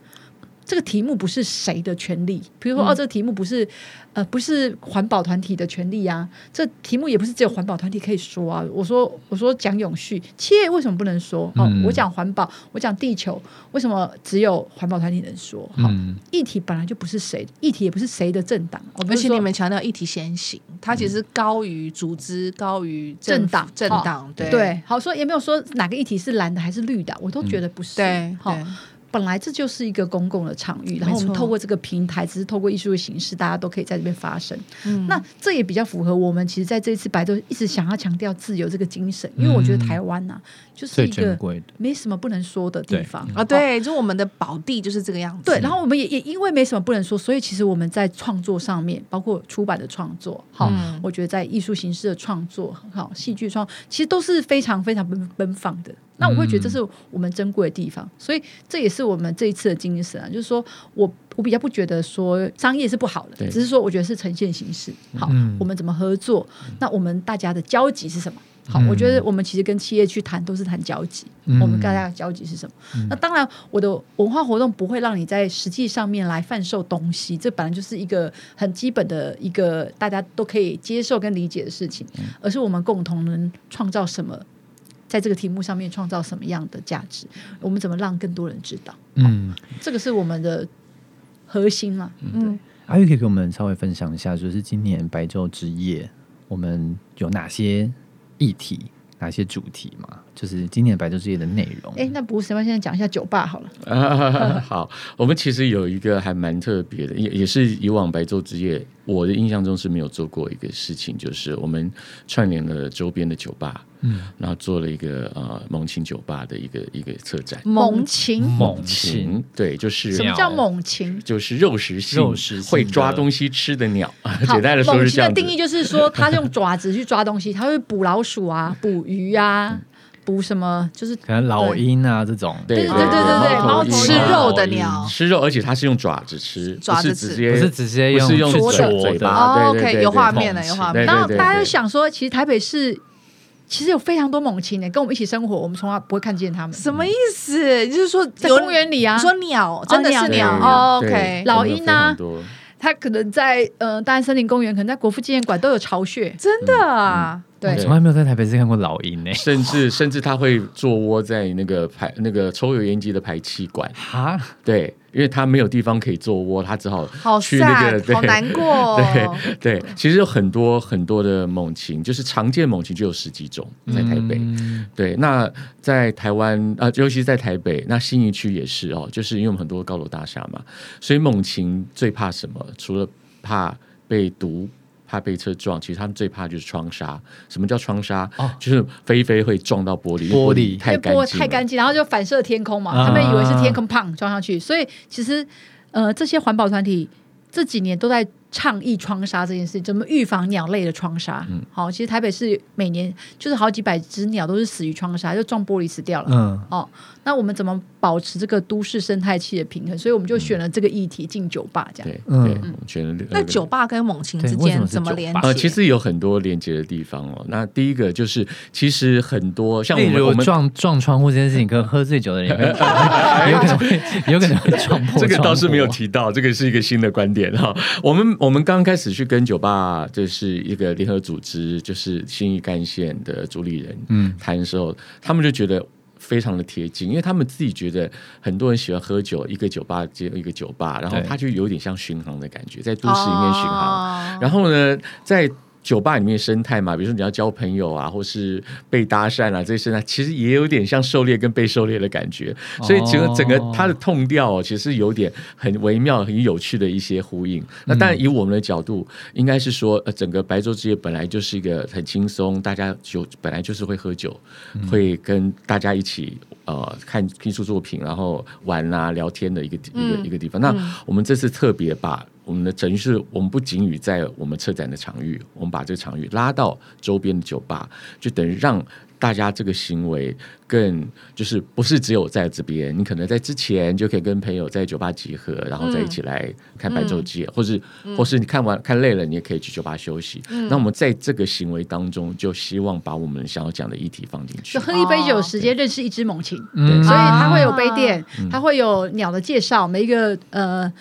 这个题目不是谁的权利，比如说、嗯哦，这个题目不是呃不是环保团体的权利啊，这题目也不是只有环保团体可以说啊。我说我说讲永续，企业为什么不能说？哦，嗯我讲环保，我讲地球，为什么只有环保团体能说？好、嗯议题本来就不是谁的，议题也不是谁的政党，我不而且是说你们强调议题先行，它其实高于组织，高于政党政哦党，对对，好说也没有说哪个议题是蓝的还是绿的，我都觉得不是。好，对对，本来这就是一个公共的场域，然后我们透过这个平台，只是透过艺术的形式，大家都可以在这边发声。嗯那这也比较符合我们其实在这一次白昼一直想要强调自由这个精神，因为我觉得台湾呐、就是一个没什么不能说的地对方啊，。对，就我们的宝地就是这个样子，对，然后我们也也因为没什么不能说，所以其实我们在创作上面，包括出版的创作，好，嗯我觉得在艺术形式的创作，好，戏剧创，其实都是非常非常奔奔放的。那我会觉得这是我们珍贵的地方，所以这也是我们这一次的精神啊，就是说我我比较不觉得说商业是不好的，只是说我觉得是呈现形式。好，嗯我们怎么合作？那我们大家的交集是什么？好，嗯我觉得我们其实跟企业去谈都是谈交集，嗯我们大家的交集是什么？那当然，我的文化活动不会让你在实际上面来贩售东西，这本来就是一个很基本的一个大家都可以接受跟理解的事情，而是我们共同能创造什么，在这个题目上面创造什么样的价值，我们怎么让更多人知道，嗯，这个是我们的核心嘛。嗯，阿玉可以给我们稍微分享一下，就是今年白昼之夜，我们有哪些议题、哪些主题嘛？就是今年白昼之夜的内容。哎，那不是，那现在讲一下酒吧好了。啊，好，我们其实有一个还蛮特别的，也也是以往白昼之夜，我的印象中是没有做过一个事情，就是我们串联了周边的酒吧，嗯，然后做了一个呃猛禽酒吧的一个一个策展。猛禽，猛禽，对，就是什么叫猛禽？就是肉食性、肉食会抓东西吃的鸟。好简单的说猛是这样子。禽的定义就是说，它用爪子去抓东西，它会捕老鼠啊，捕鱼啊，捕什么，就是可能老鹰啊这种，对对对对对对猫头吃肉的鸟。吃肉，而且它是用爪子吃，爪子吃。不是直接不是直接用不是用去啄啄嘴巴，OK，有对画面了有画面。然后大家就想说，其实台北市其实有非常多猛禽呢，跟我们一起生活，我们从来不会看见它们。什么意思？就是说在公园里啊。你，说鸟真的是对鸟。哦，OK，老鹰啊非常多。它可能在呃大安森林公园，可能在国父纪念馆都有巢穴。真的啊，对我从来没有在台北市看过老鹰呢。甚至甚至它会做窝在那个排那个抽油烟机的排气管，哈，对，因为它没有地方可以做窝，它只好好去那个好难过哦。对对，其实有很多很多的猛禽，就是常见猛禽就有十几种在台北。嗯对，那在台湾啊、尤其是在台北，那新一区也是哦，就是因为我们很多高楼大厦嘛，所以猛禽最怕什么？除了怕被毒。怕被车撞，其实他们最怕就是窗纱。什么叫窗纱？哦。就是飞飞会撞到玻璃，玻璃。太玻干净，太干净，然后就反射天空嘛，啊。他们以为是天空胖撞上去，所以其实呃这些环保团体这几年都在倡议窗杀这件事，怎么预防鸟类的窗杀？嗯好，其实台北市每年就是好几百只鸟都是死于窗杀，就撞玻璃死掉了。嗯，哦，那我们怎么保持这个都市生态系的平衡？所以我们就选了这个议题进酒吧，这样。对嗯那酒吧跟猛禽之间怎么连接？呃，其实有很多连接的地方哦。那第一个就是，其实很多像我们撞撞窗户这件事情，跟喝醉酒的人 有可能会有可能会撞破。这个倒是没有。提到，这个是一个新的观点哈。我们我们刚开始去跟酒吧，这是一个联合组织，就是新义干线的主理人，嗯谈的时候，他们就觉得。非常的贴近，因为他们自己觉得很多人喜欢喝酒，一个酒吧接一个酒吧，然后对他就有点像巡航的感觉，在都市里面巡航。哦然后呢，在酒吧里面生态嘛，比如说你要交朋友啊，或是被搭讪啊，这些生态其实也有点像狩猎跟被狩猎的感觉，所以整个整个它的痛调、哦、其实有点很微妙、很有趣的一些呼应。那当然，以我们的角度，应该是说，呃，整个白昼之夜本来就是一个很轻松，大家酒本来就是会喝酒，会跟大家一起呃看艺术作品，然后玩啊聊天的一个一个、嗯一个地方。那我们这次特别把我们的等于是我们不仅于在我们车展的场域，我们把这个场域拉到周边的酒吧，就等于让大家这个行为更就是不是只有在这边，你可能在之前就可以跟朋友在酒吧集合，然后再一起来看白昼节，或是或是你看完看累了，你也可以去酒吧休息。那我们在这个行为当中，就希望把我们想要讲的议题放进去。就。喝一杯酒时间认识一只猛禽，嗯所以它会有杯垫，嗯它会有鸟的介绍，每一个呃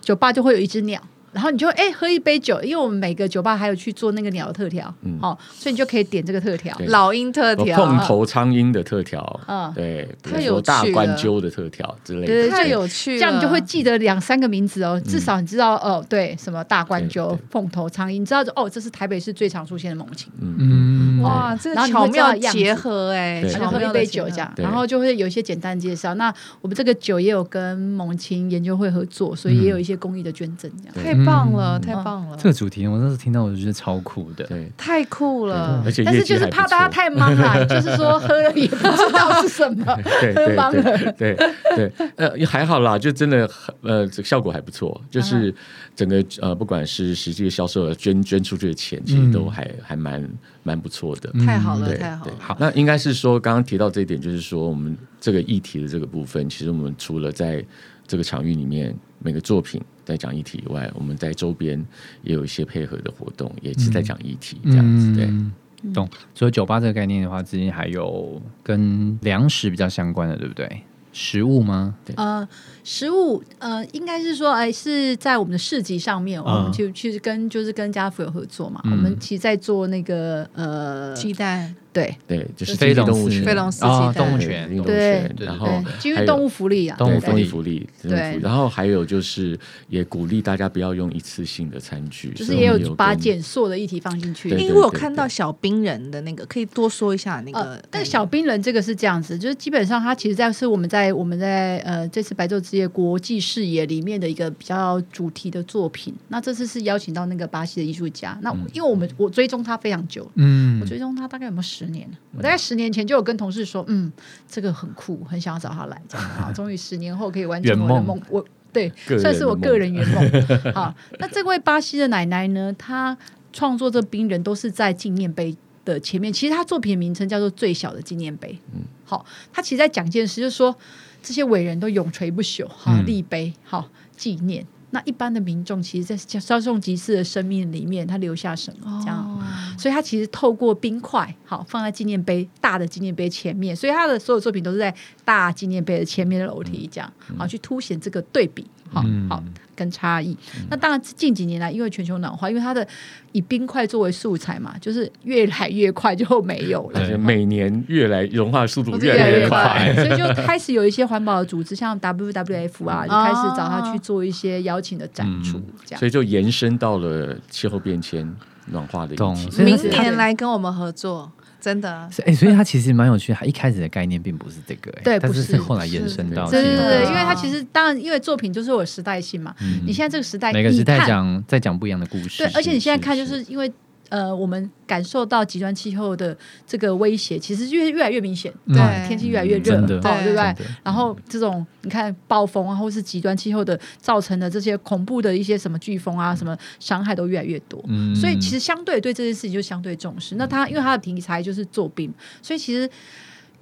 酒吧就会有一只鸟。然后你就哎、喝一杯酒，因为我们每个酒吧还有去做那个鸟的特调，嗯。哦，所以你就可以点这个特调。老鹰特有调，碰头苍鹰的特调，嗯。对，比如太有说大趣了关鸠的特调之类的，太有趣了，这样你就会记得两三个名字哦，至少你知道哦，对，什么大冠鸠凤头苍鹰，你知道哦，这是台北市最常出现的猛禽，嗯，哇，这个巧妙结合哎，对然后喝一杯酒这样，然后就会有一些简单介绍。那我们这个酒也有跟猛禽研究会合作，所以也有一些公益的捐赠这样。棒了，嗯太棒了，这个主题我那时候听到，我就觉得超酷的。对，太酷了而。且但是就是怕大家太忙了，就是说喝了也不知道是什么，对喝对懵了。对对对，呃，也还好啦，就真的很呃，这个效果还不错，就是整个呃，不管是实际的销售额捐捐出去的钱，其实都还、还蛮蛮不错的。太好了，太好了！好那应该是说，刚刚提到这一点，就是说，我们这个议题的这个部分，其实我们除了在这个场域里面每个作品在讲议题以外，我们在周边也有一些配合的活动，也是在讲议题这样子。对，嗯懂。所以酒吧这个概念的话，之前还有跟粮食比较相关的，对不对？食物吗？呃，食物呃，应该是说，哎，是在我们的市集上面，我们就其实跟就是跟家福有合作嘛，嗯。我们其实在做那个呃，鸡蛋，对。对，就是飞龙寺经济动物园。飞龙寺啊鸡蛋。动物园经济动物对然后对，基于动物福利啊，动物福利福利，对。然后还有就是也鼓励大家不要用一次性的餐具，就是也有把减塑的议题放进去。因为我有看到小冰人的那个，可以多说一下那个呃，。但小冰人这个是这样子，就是基本上它其实在是我们在我们在呃这次白昼之夜国际视野里面的一个比较主题的作品。那这次是邀请到那个巴西的艺术家，那因为我们我追踪他非常久，嗯我追踪他大概有没有十年？我大概十年前就有跟同事说，嗯，这个很酷，很想要找他来，这样 啊，终于十年后可以完成我的梦梦。我对算是我个人圆梦。好，那这位巴西的奶奶呢，她创作这冰人都是在纪念碑的前面。其实她作品名称叫做《最小的纪念碑》。嗯，好，她其实在讲一件事，就是说这些伟人都永垂不朽，好嗯。立碑，好纪念。那一般的民众，其实，在稍纵即逝的生命里面，他留下什么？这样，哦所以他其实透过冰块，好放在纪念碑大的纪念碑前面，所以他的所有作品都是在大纪念碑的前面的楼梯，这样好去凸显这个对比，好嗯。好跟差异。那当然近几年来，因为全球暖化，因为它的以冰块作为素材嘛，就是越来越快就没有了而。且每年越来融化速度越来越快快。所以就开始有一些环保的组织，像 WWF 啊，就开始找他哦去做一些邀请的展出，这样所。以就延伸到了气候变迁、暖化的议懂题。明年来跟我们合作，真的。是哎、所以它其实蛮有趣的。它一开始的概念并不是这个、哎对不是但是是后来延伸到对对对，因为它其实当然，因为作品就是有时代性嘛。你现在这个时代，每个时代讲在讲不一样的故事。对，而且你现在看，就是因为呃，我们感受到极端气候的这个威胁，其实越越来越明显，嗯。对。天气越来越热，对不对？然后这种你看暴风啊，或是极端气候的造成的这些恐怖的一些什么飓风啊，什么伤害都越来越多。嗯。所以其实相对对这件事情就相对重视。那他因为他的题材就是做病，所以其实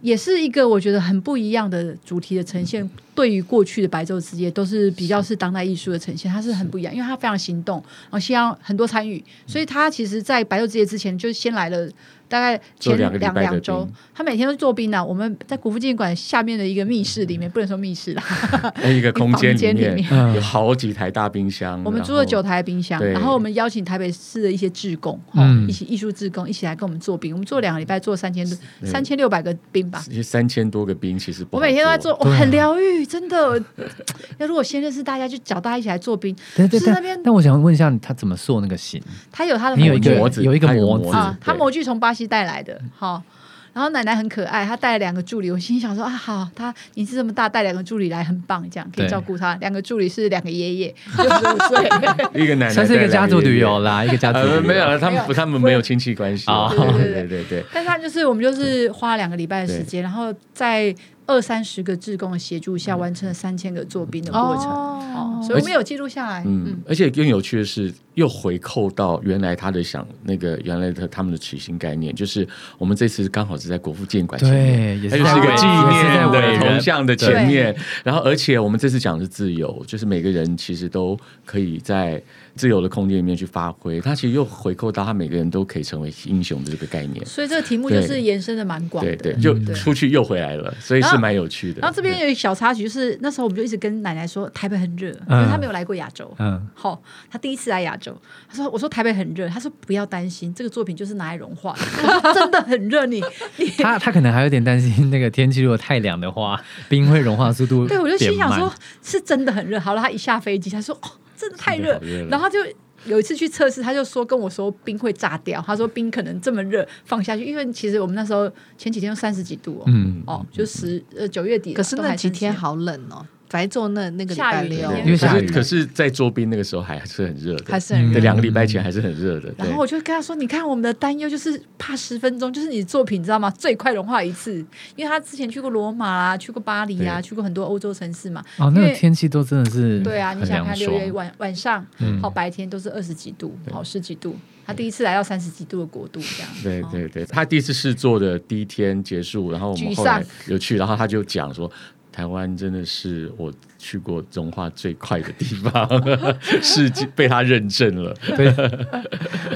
也是一个我觉得很不一样的主题的呈现。对于过去的白昼之夜，都是比较是当代艺术的呈现，它是很不一样，因为它非常行动，然后需要很多参与，所以它其实，在白昼之夜之前就先来了。大概前做两个礼拜的两周，他每天都做冰呢、我们在国父纪念馆下面的一个密室里面，不能说密室啦，那一个空间房间里里面有好几台大冰箱，我们租了九台冰箱，然后我们邀请台北市的一些志工，哦嗯一起艺术志工一起来跟我们做冰。我们做两个礼拜，做三千多对三千六百个冰吧。三千多个冰，其实不我每天都在做，我很疗愈，真的。那如果先认识大家，就找大家一起来做冰。对对对是那边，但我想问一下，他怎么做那个形？他有他的有一个模具有一个模子他模具从巴西带来的，好。然后奶奶很可爱，她带了两个助理，我心想说啊，好，她年纪这么大，带两个助理来很棒，这样可以照顾她。两个助理是两个爷爷，六十五岁。一个奶奶算是一个家族旅游啦，一个家族旅呃，游没有了，他们他们没有亲戚关系哦。对对对对对，但是他就是我们就是花两个礼拜的时间，然后在二三十个志工的协助下，完成了三千个做兵的过程。哦，所以我们有记录下来。嗯嗯，，而且更有趣的是，又回扣到原来他的想那个原来的他们的取心概念，就是我们这次刚好是在国父纪念馆前面。它是在伟就是一个纪念的伟人铜像的前面，然后而且我们这次讲的是自由，就是每个人其实都可以在自由的空间里面去发挥。它其实又回扣到他每个人都可以成为英雄的这个概念。所以这个题目就是延伸的蛮广的。对对，就出去又回来了，所以是蛮有趣的。然后这边有一小插曲，就是那时候我们就一直跟奶奶说台北很热，因嗯为她没有来过亚洲。嗯，好、她第一次来亚洲，她说：“我说台北很热。”她说：“不要担心，这个作品就是拿来融化的。”我说：“真的很热，你 你。他他可能还有点担心那个天气如果太凉的话，冰会融化速度”对，我就心想说，是真的很热。好了，她一下飞机，她说：“哦，真的太热。然后就有一次去测试，他就说跟我说冰会炸掉。他说冰可能这么热放下去，因为其实我们那时候前几天三十几度哦，嗯，哦，就十呃九月底，可是都还那几天好冷哦，白昼那那个礼下雨拜六。因为下雨。可是可是，在周边那个时候还是很热的，嗯还是很热对，两个礼拜前还是很热的。然后我就跟他说：“你看我们的担忧就是怕十分钟，就是你作品你知道吗？最快融化一次，因为他之前去过罗马啊，去过巴黎啊，去过很多欧洲城市嘛。哦，那个天气都真的是对啊，你想想看，六月晚晚上，嗯。好白天都是二十几度，好十几度。他第一次来到三十几度的国度，这样。哦对对对，他第一次试做的第一天结束，然后我们沮后来有去，然后他就讲说，台湾真的是我去过融化最快的地方，是被他认证了。对，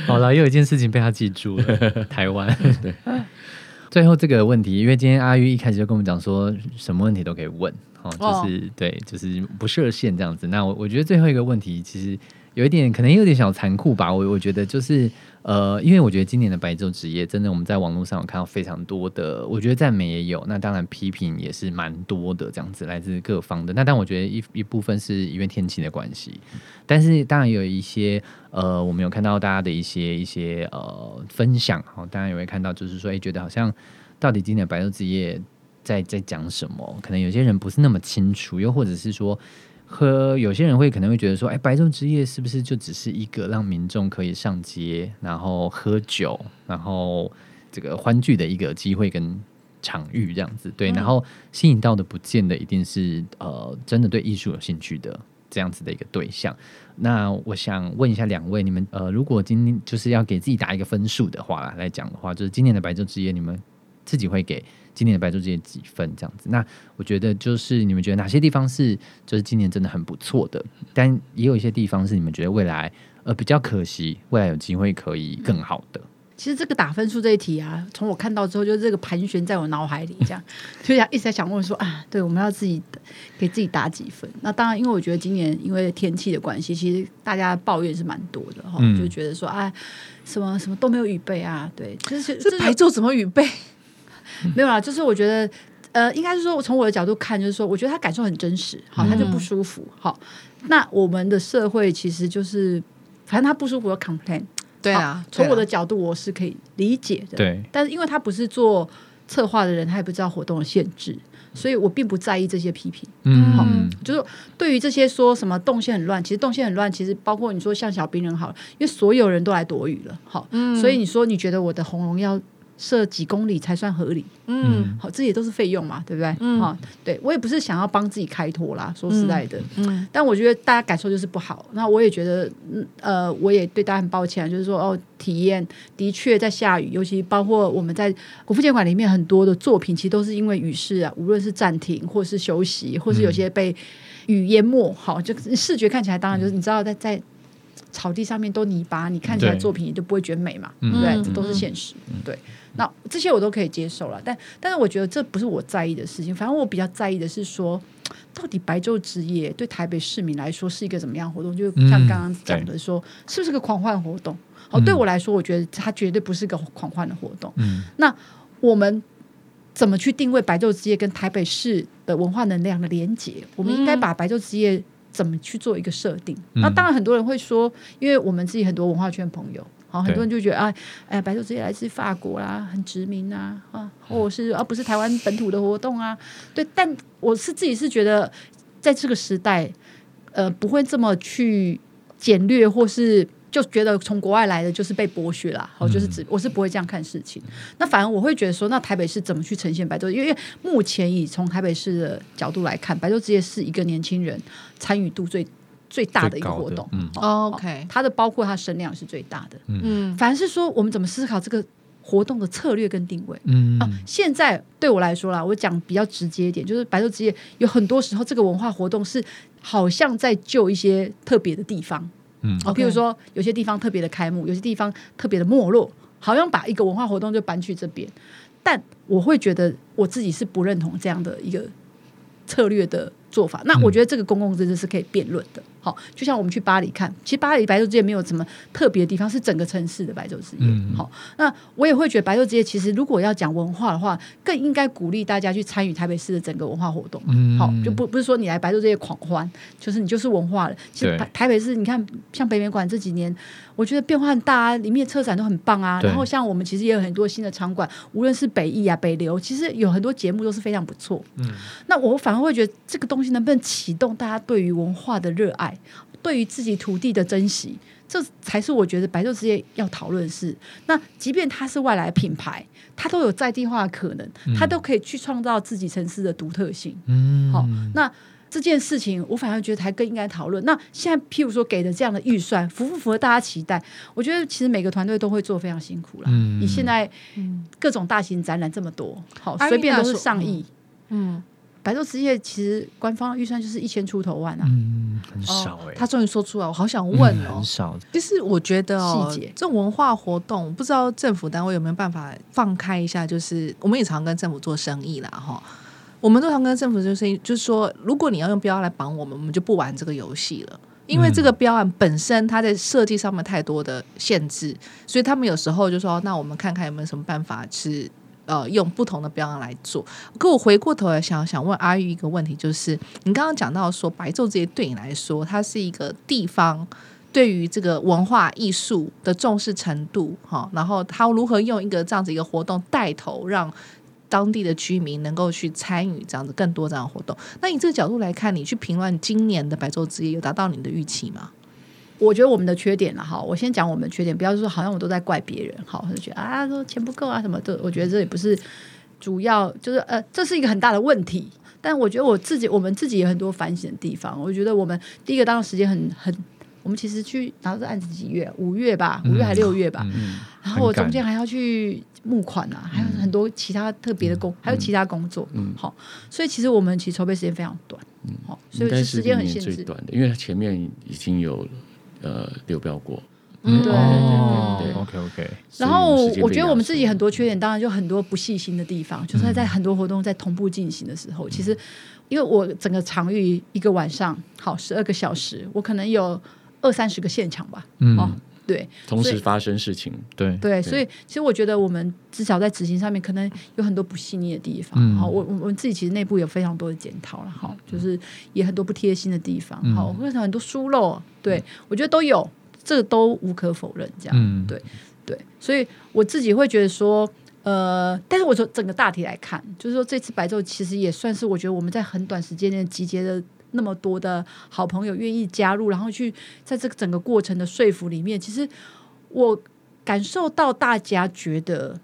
好了，又有一件事情被他记住了，台湾。对。最后这个问题，因为今天阿玉一开始就跟我们讲说，什么问题都可以问，哦，就是、对，就是不设限这样子。那我我觉得最后一个问题，其实有一点可能有点小残酷吧。我我觉得就是呃，因为我觉得今年的白昼之夜，真的我们在网络上有看到非常多的，我觉得赞美也有，那当然批评也是蛮多的，这样子来自各方的。那但我觉得一一部分是因为天气的关系，但是当然有一些呃，我们有看到大家的一些一些呃分享，好、当然也会看到就是说，哎，觉得好像到底今年白昼之夜在在讲什么？可能有些人不是那么清楚，又或者是说。和有些人会可能会觉得说，哎，白昼之夜是不是就只是一个让民众可以上街，然后喝酒，然后这个欢聚的一个机会跟场域这样子？对，然后吸引到的不见得一定是呃真的对艺术有兴趣的这样子的一个对象。那我想问一下两位，你们呃，如果今天就是要给自己打一个分数的话来讲的话，就是今年的白昼之夜，你们自己会给今年的白昼之夜几分这样子？那我觉得就是你们觉得哪些地方是就是今年真的很不错的，但也有一些地方是你们觉得未来呃比较可惜，未来有机会可以更好的。其实这个打分数这一题啊，从我看到之后，就这个盘旋在我脑海里，这样就想一直在想问说啊，对，我们要自己给自己打几分？那当然，因为我觉得今年因为天气的关系，其实大家抱怨是蛮多的哈，嗯就觉得说啊，什么什么都没有预备啊，对，就是这白昼怎么预备？没有啦，就是我觉得。呃，应该是说，我从我的角度看，就是说，我觉得他感受很真实，好，他就不舒服，好。那我们的社会其实就是，反正他不舒服有 complain，好对啊，从我的角度我是可以理解的，对，但是因为他不是做策划的人他也不知道活动的限制，所以我并不在意这些批评。嗯，好就是对于这些说什么动线很乱，其实动线很乱，其实包括你说像小兵人好了，因为所有人都来躲雨了，好，所以你说你觉得我的红龙要设几公里才算合理？嗯好，这也都是费用嘛，对不对？嗯啊，对我也不是想要帮自己开脱啦，说实在的，嗯但我觉得大家感受就是不好。那我也觉得，嗯呃，我也对大家很抱歉，就是说，哦，体验的确在下雨，尤其包括我们在国父纪念馆里面很多的作品，其实都是因为雨势啊，无论是暂停，或是休息，或是有些被雨淹没，好，就视觉看起来，当然就是你知道在在。草地上面都泥巴，你看起来作品也就不会觉得美嘛，嗯对不对？嗯这都是现实。对，那这些我都可以接受了，但但是我觉得这不是我在意的事情，反正我比较在意的是说，到底白昼之夜对台北市民来说是一个怎么样活动？就像刚刚讲的说，是不是个狂欢活动？哦，对我来说，我觉得它绝对不是个狂欢的活动。嗯，那我们怎么去定位白昼之夜跟台北市的文化能量的连接？我们应该把白昼之夜怎么去做一个设定？那当然，很多人会说，因为我们自己很多文化圈朋友。好，很多人就觉得啊，哎，白昼之夜来自法国啦，很殖民啊，啊，或者是啊，不是台湾本土的活动啊，对。但我是自己是觉得，在这个时代，呃，不会这么去简略，或是就觉得从国外来的就是被剥削啦。好，就是只我是不会这样看事情。那反而我会觉得说，那台北市怎么去呈现白昼？因为目前以从台北市的角度来看，白昼之夜是一个年轻人参与度最最大的一个活动。OK 它的包括它声量是最大的。嗯反而是说，我们怎么思考这个活动的策略跟定位。嗯啊，现在对我来说啦，我讲比较直接一点，就是白昼之夜有很多时候这个文化活动是好像在救一些特别的地方，嗯啊，譬如说有些地方特别的开幕，有些地方特别的没落，好像把一个文化活动就搬去这边，但我会觉得我自己是不认同这样的一个策略的做法。那我觉得这个公共政治是可以辩论的。好，就像我们去巴黎看，其实巴黎白昼之夜没有什么特别的地方，是整个城市的白昼之夜。嗯好，那我也会觉得白昼之夜其实如果要讲文化的话，更应该鼓励大家去参与台北市的整个文化活动。嗯好，就不不是说你来白昼之夜狂欢，就是你就是文化了。其实台台北市，你看像北美馆这几年，我觉得变化很大啊，里面的策展都很棒啊。然后像我们其实也有很多新的场馆，无论是北艺啊、北流，其实有很多节目都是非常不错。嗯，那我反而会觉得这个东西能不能启动大家对于文化的热爱，对于自己土地的珍惜。这才是我觉得白昼之夜要讨论的事。那即便它是外来品牌，它都有在地化的可能，它都可以去创造自己城市的独特性。嗯好，那这件事情我反而觉得还更应该讨论。那现在譬如说给的这样的预算，符不符合大家期待？我觉得其实每个团队都会做非常辛苦啦。嗯你现在各种大型展览这么多，好随便都是上亿。嗯，白昼之夜其实官方预算就是一千出头万啊。嗯，很少哎，他终于说出来，我好想问哦嗯很。少，其实我觉得哦细节，这种文化活动，不知道政府单位有没有办法放开一下？就是我们也常跟政府做生意啦，哈。我们都常跟政府做生意，就是说，如果你要用标案来绑我们，我们就不玩这个游戏了。因为这个标案本身它在设计上面太多的限制，所以他们有时候就说：“那我们看看有没有什么办法是呃用不同的标案来做。”可我回过头来想想问阿玉一个问题，就是你刚刚讲到说白昼这些对你来说，它是一个地方对于这个文化艺术的重视程度，哈，然后他如何用一个这样子一个活动带头，让当地的居民能够去参与这样子更多这样的活动。那你这个角度来看，你去评论今年的白昼之夜有达到你的预期吗？我觉得我们的缺点了哈，我先讲我们的缺点，不要说好像我都在怪别人，好，就觉得啊说钱不够啊什么的，我觉得这也不是主要，就是呃，这是一个很大的问题。但我觉得我自己，我们自己有很多反省的地方。我觉得我们第一个当然时间很很，我们其实去拿这案子几月？五月吧，五月还六月吧。嗯，然后我中间还要去募款啊，还有很多其他特别的工，还有其他工作。嗯好，所以其实我们其实筹备时间非常短。嗯好，所以是时间很限制。最短的，因为它前面已经有呃流标过。嗯对哦对对对，OK OK，然后我觉得我们自己很多缺点，当然就很多不细心的地方，就是在很多活动在同步进行的时候，其实因为我整个场域一个晚上好十二个小时，我可能有二三十个现场吧。嗯。哦，对同时发生事情，对，对，所以其实我觉得我们至少在执行上面可能有很多不细腻的地方。嗯。好，我我我们自己其实内部有非常多的检讨了，哈，就是也很多不贴心的地方，嗯。好，或者很多疏漏，对我觉得都有，这个都无可否认，这样。嗯，对对，所以我自己会觉得说，呃，但是我说整个大体来看，就是说这次白昼其实也算是我觉得我们在很短时间内集结了那么多的好朋友愿意加入，然后去在这个整个过程的说服里面，其实我感受到大家觉得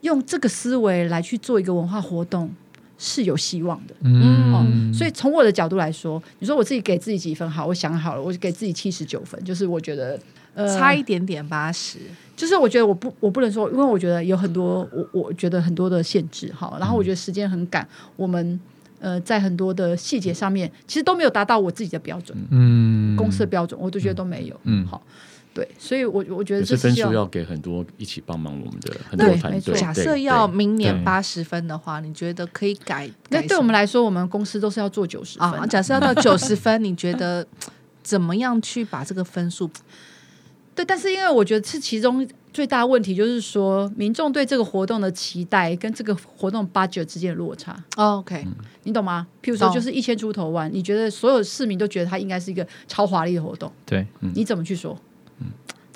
用这个思维来去做一个文化活动是有希望的。嗯哦，所以从我的角度来说，你说我自己给自己几分好？我想好了，我给自己七十九分，就是我觉得呃差一点点八十，就是我觉得我不我不能说，因为我觉得有很多我我觉得很多的限制哈，然后我觉得时间很赶，我们呃在很多的细节上面其实都没有达到我自己的标准，嗯。公司的标准我都觉得都没有，嗯。好，对，所以我我觉得这是分数要给很多一起帮忙我们的很对多团队。没错。假设要明年八十分的话，你觉得可以改？那对我们来说，我们公司都是要做九十分啊，啊假设要到九十分，你觉得怎么样去把这个分数？对，但是因为我觉得是其中最大的问题，就是说民众对这个活动的期待跟这个活动 budget 之间的落差，哦 OK，你懂吗？譬如说，就是一千出头万，你觉得所有市民都觉得它应该是一个超华丽的活动，对，你怎么去说？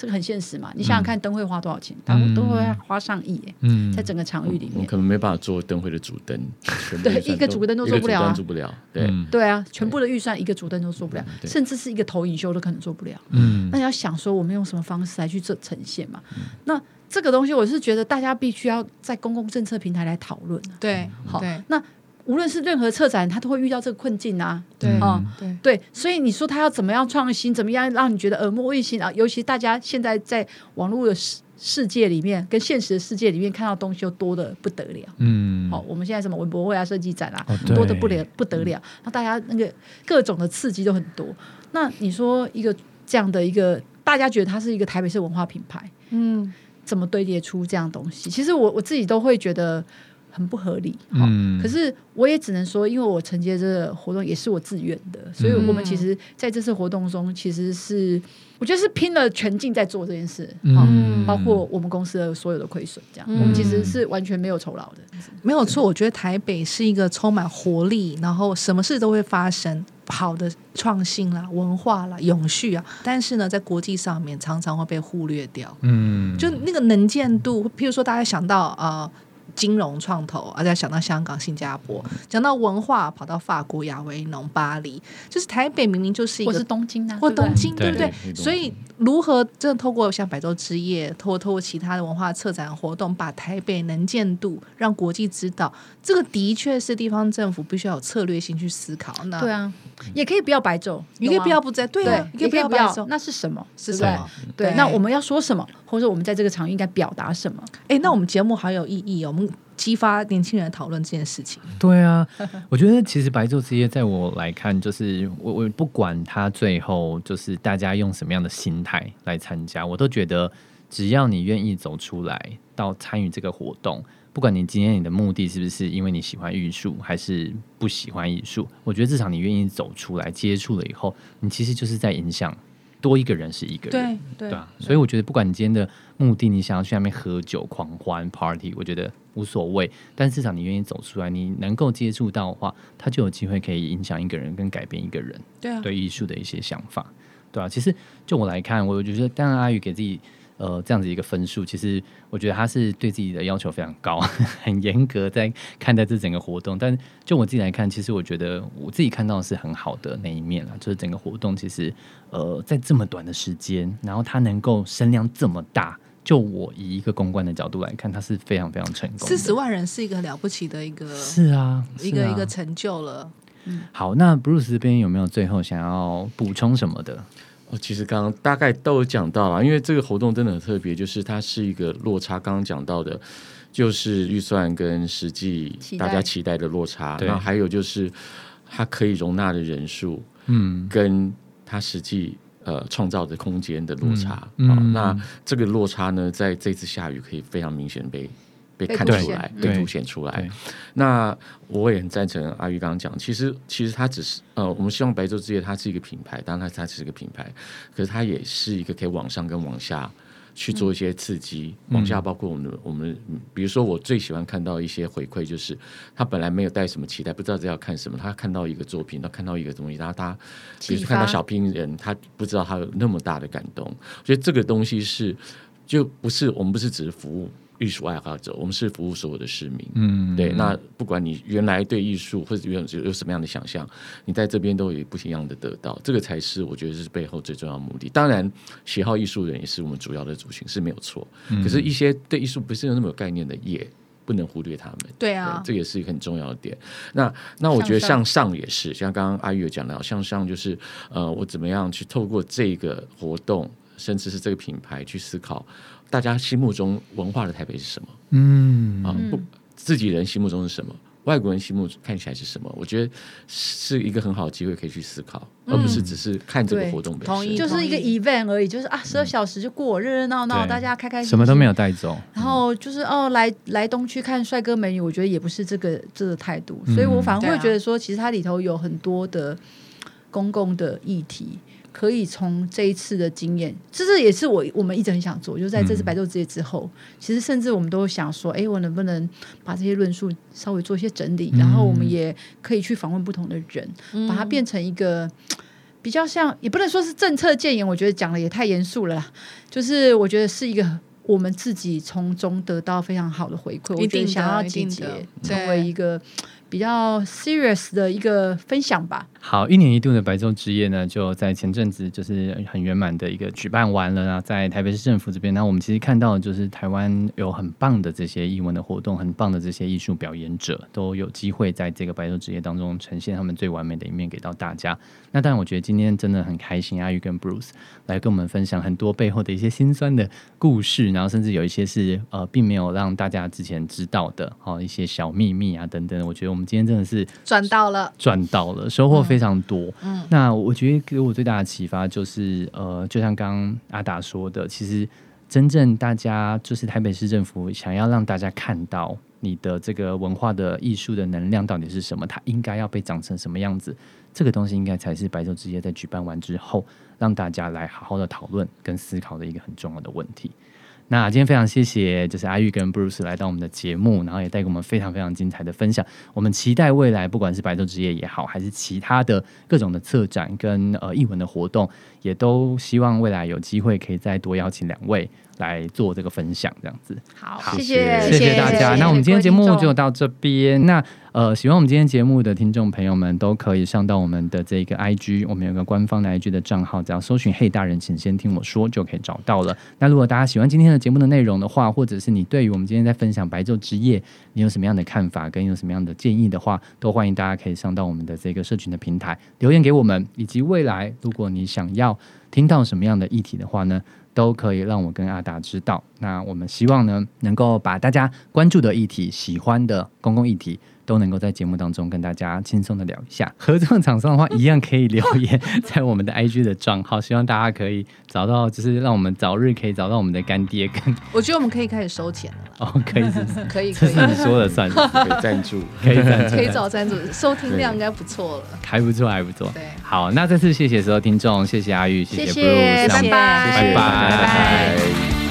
这个很现实嘛？你想想看，灯会花多少钱？它嗯灯会花上亿耶，嗯在整个场域里面。我可能没办法做灯会的主灯，全部对预算都一个主灯都做不了啊做不了。对，嗯对啊，全部的预算一个主灯都做不了，甚至是一个投影秀都可能做不了。嗯那你要想说，我们用什么方式来去做呈现嘛？那这个东西，我是觉得大家必须要在公共政策平台来讨论啊。对，好，那无论是任何策展，他都会遇到这个困境啊。对，哦对，对，所以你说他要怎么样创新，怎么样让你觉得耳目一新啊？尤其大家现在在网络的世世界里面，跟现实的世界里面看到东西又多的不得了。嗯好、我们现在什么文博会啊、设计展啊，哦多的不了不得了。那大家那个各种的刺激都很多。那你说一个这样的一个，大家觉得它是一个台北市文化品牌，嗯，怎么堆叠出这样东西？其实我我自己都会觉得很不合理。好、嗯可是我也只能说，因为我承接这个活动也是我自愿的，所以我们其实在这次活动中，其实是我觉得是拼了全劲在做这件事。嗯包括我们公司的所有的亏损，这样、嗯我们其实是完全没有酬劳的。没有错。我觉得台北是一个充满活力，然后什么事都会发生，好的创新啦、文化啦、永续啊。但是呢，在国际上面常常会被忽略掉。嗯就那个能见度，譬如说大家想到呃金融创投，而，再想到香港、新加坡，讲到文化，跑到法国、亚维农、巴黎，就是台北明明就是一或个是东京啊，或对不对东京，对对不对对？所以如何真的透过像百洲之夜，透过透过其他的文化策展活动，把台北能见度让国际知道，这个的确是地方政府必须要有策略性去思考。那对啊，也可以不要白昼，你可以不要不在，对对啊，，你可也可以不要白，昼。那是什么？是什么？对，对那我们要说什么，或者我们在这个场域应该表达什么？哎，那我们节目好有意义哦，我们激发年轻人讨论这件事情。对啊，我觉得其实白昼之夜在我来看，就是我我不管他最后就是大家用什么样的心态来参加，我都觉得只要你愿意走出来到参与这个活动，不管你今天你的目的是不是因为你喜欢艺术还是不喜欢艺术，我觉得至少你愿意走出来接触了以后，你其实就是在影响多一个人是一个人。对啊，所以我觉得不管你今天的目的，你想要去那边喝酒、狂欢、party，我觉得无所谓。但至少你愿意走出来，你能够接触到的话，他就有机会可以影响一个人，跟改变一个人对啊，对艺术的一些想法，对啊，其实就我来看，我觉得当然阿宇给自己呃这样子一个分数，其实我觉得他是对自己的要求非常高，很严格在看待这整个活动。但就我自己来看，其实我觉得我自己看到的是很好的那一面了，就是整个活动其实呃在这么短的时间，然后它能够声量这么大。就我以一个公关的角度来看，他是非常非常成功。四十万人是一个很了不起的一个是啊，一个一个成就了。嗯好。那 Bruce 这边有没有最后想要补充什么的？哦，其实刚刚大概都有讲到了，因为这个活动真的很特别，就是它是一个落差。刚刚讲到的，就是预算跟实际大家期待的落差，对然后还有就是它可以容纳的人数嗯跟它实际呃创造的空间的落差。嗯那这个落差呢，在这次下雨可以非常明显被被看出来，被凸显出来。那我也很赞成阿玉刚刚讲，其实其实它只是呃，我们希望白昼之夜它是一个品牌，当然它它只是一个品牌，可是它也是一个可以往上跟往下去做一些刺激，往下包括我们的我们，嗯比如说我最喜欢看到一些回馈，就是他本来没有带什么期待，不知道这要看什么，他看到一个作品，他看到一个东西，然后他比如说看到小兵人，他不知道他有那么大的感动，所以这个东西是就不是我们不是只是服务。艺术爱好者，我们是服务所有的市民。嗯，对，那不管你原来对艺术或者有有什么样的想象，你在这边都有不一样的得到，这个才是我觉得是背后最重要的目的。当然，喜好艺术的人也是我们主要的族群是没有错，可是，一些对艺术不是那么有概念的，也不能忽略他们。对啊，这也是一个很重要的点。那那我觉得向上也是，像刚刚阿玉有讲到，向上就是呃，我怎么样去透过这个活动，甚至是这个品牌去思考，大家心目中文化的台北是什么？嗯啊，不，自己人心目中是什么？外国人心目看起来是什么？我觉得是一个很好的机会，可以去思考，而不是只是看这个活动本同意身。就是一个 event 而已，就是啊，十二小时就过，热热闹闹，大家开开心心，什么都没有。带走，然后就是哦，来来东区看帅哥美女，我觉得也不是这个这个态度，所以我反而会觉得说，其实它里头有很多的公共的议题，可以从这一次的经验，这是也是我我们一直很想做，就是在这次白昼之夜之后，其实甚至我们都想说，哎，我能不能把这些论述稍微做一些整理，然后我们也可以去访问不同的人，把它变成一个。比较像，也不能说是政策建言，我觉得讲的也太严肃了啦。就是我觉得是一个我们自己从中得到非常好的回馈，我觉一定的得想要一集结成为一个比较 serious 的一个分享吧。好，一年一度的白昼之夜呢，就在前阵子就是很圆满的一个举办完了啊，在台北市政府这边，那我们其实看到就是台湾有很棒的这些艺文的活动，很棒的这些艺术表演者都有机会在这个白昼之夜当中呈现他们最完美的一面给到大家。那当然，我觉得今天真的很开心，阿玉跟 Bruce 来跟我们分享很多背后的一些辛酸的故事，然后甚至有一些是呃并没有让大家之前知道的哦一些小秘密啊等等。我觉得我们今天真的是赚到了，赚到了，收获非常多。嗯，那我觉得给我最大的启发就是，呃，就像刚刚阿达说的，其实真正大家就是台北市政府想要让大家看到你的这个文化的艺术的能量到底是什么，它应该要被长成什么样子，这个东西应该才是白昼之夜在举办完之后，让大家来好好的讨论跟思考的一个很重要的问题。那今天非常谢谢，就是阿玉跟 Bruce 来到我们的节目，然后也带给我们非常非常精彩的分享。我们期待未来，不管是白昼之夜也好，还是其他的各种的策展跟呃艺文的活动，也都希望未来有机会可以再多邀请两位来做这个分享，这样子。好，谢谢谢谢大家。那我们今天节目就到这边。那呃，喜欢我们今天节目的听众朋友们，都可以上到我们的这个 IG，我们有个官方的 IG 的账号，只要搜寻“嘿大人，请先听我说”就可以找到了。那如果大家喜欢今天的节目的内容的话，或者是你对于我们今天在分享白昼之夜，你有什么样的看法，跟有什么样的建议的话，都欢迎大家可以上到我们的这个社群的平台留言给我们，以及未来如果你想要听到什么样的议题的话呢？都可以让我跟阿达知道。那我们希望呢，能够把大家关注的议题、喜欢的公共议题，都能够在节目当中跟大家轻松的聊一下。合作厂商的话，一样可以留言 在我们的 IG 的账号，希望大家可以找到，就是让我们早日可以找到我们的干爹跟 我觉得我们可以开始收钱了，哦，可以是不是？可以可以这是你说了算，可以赞助，可以赞助可以找赞助，收听量应该不错了。还不错，还不错。对。好，那这次谢谢所有听众，谢谢阿玉，谢谢拜拜。谢谢拜拜。拜拜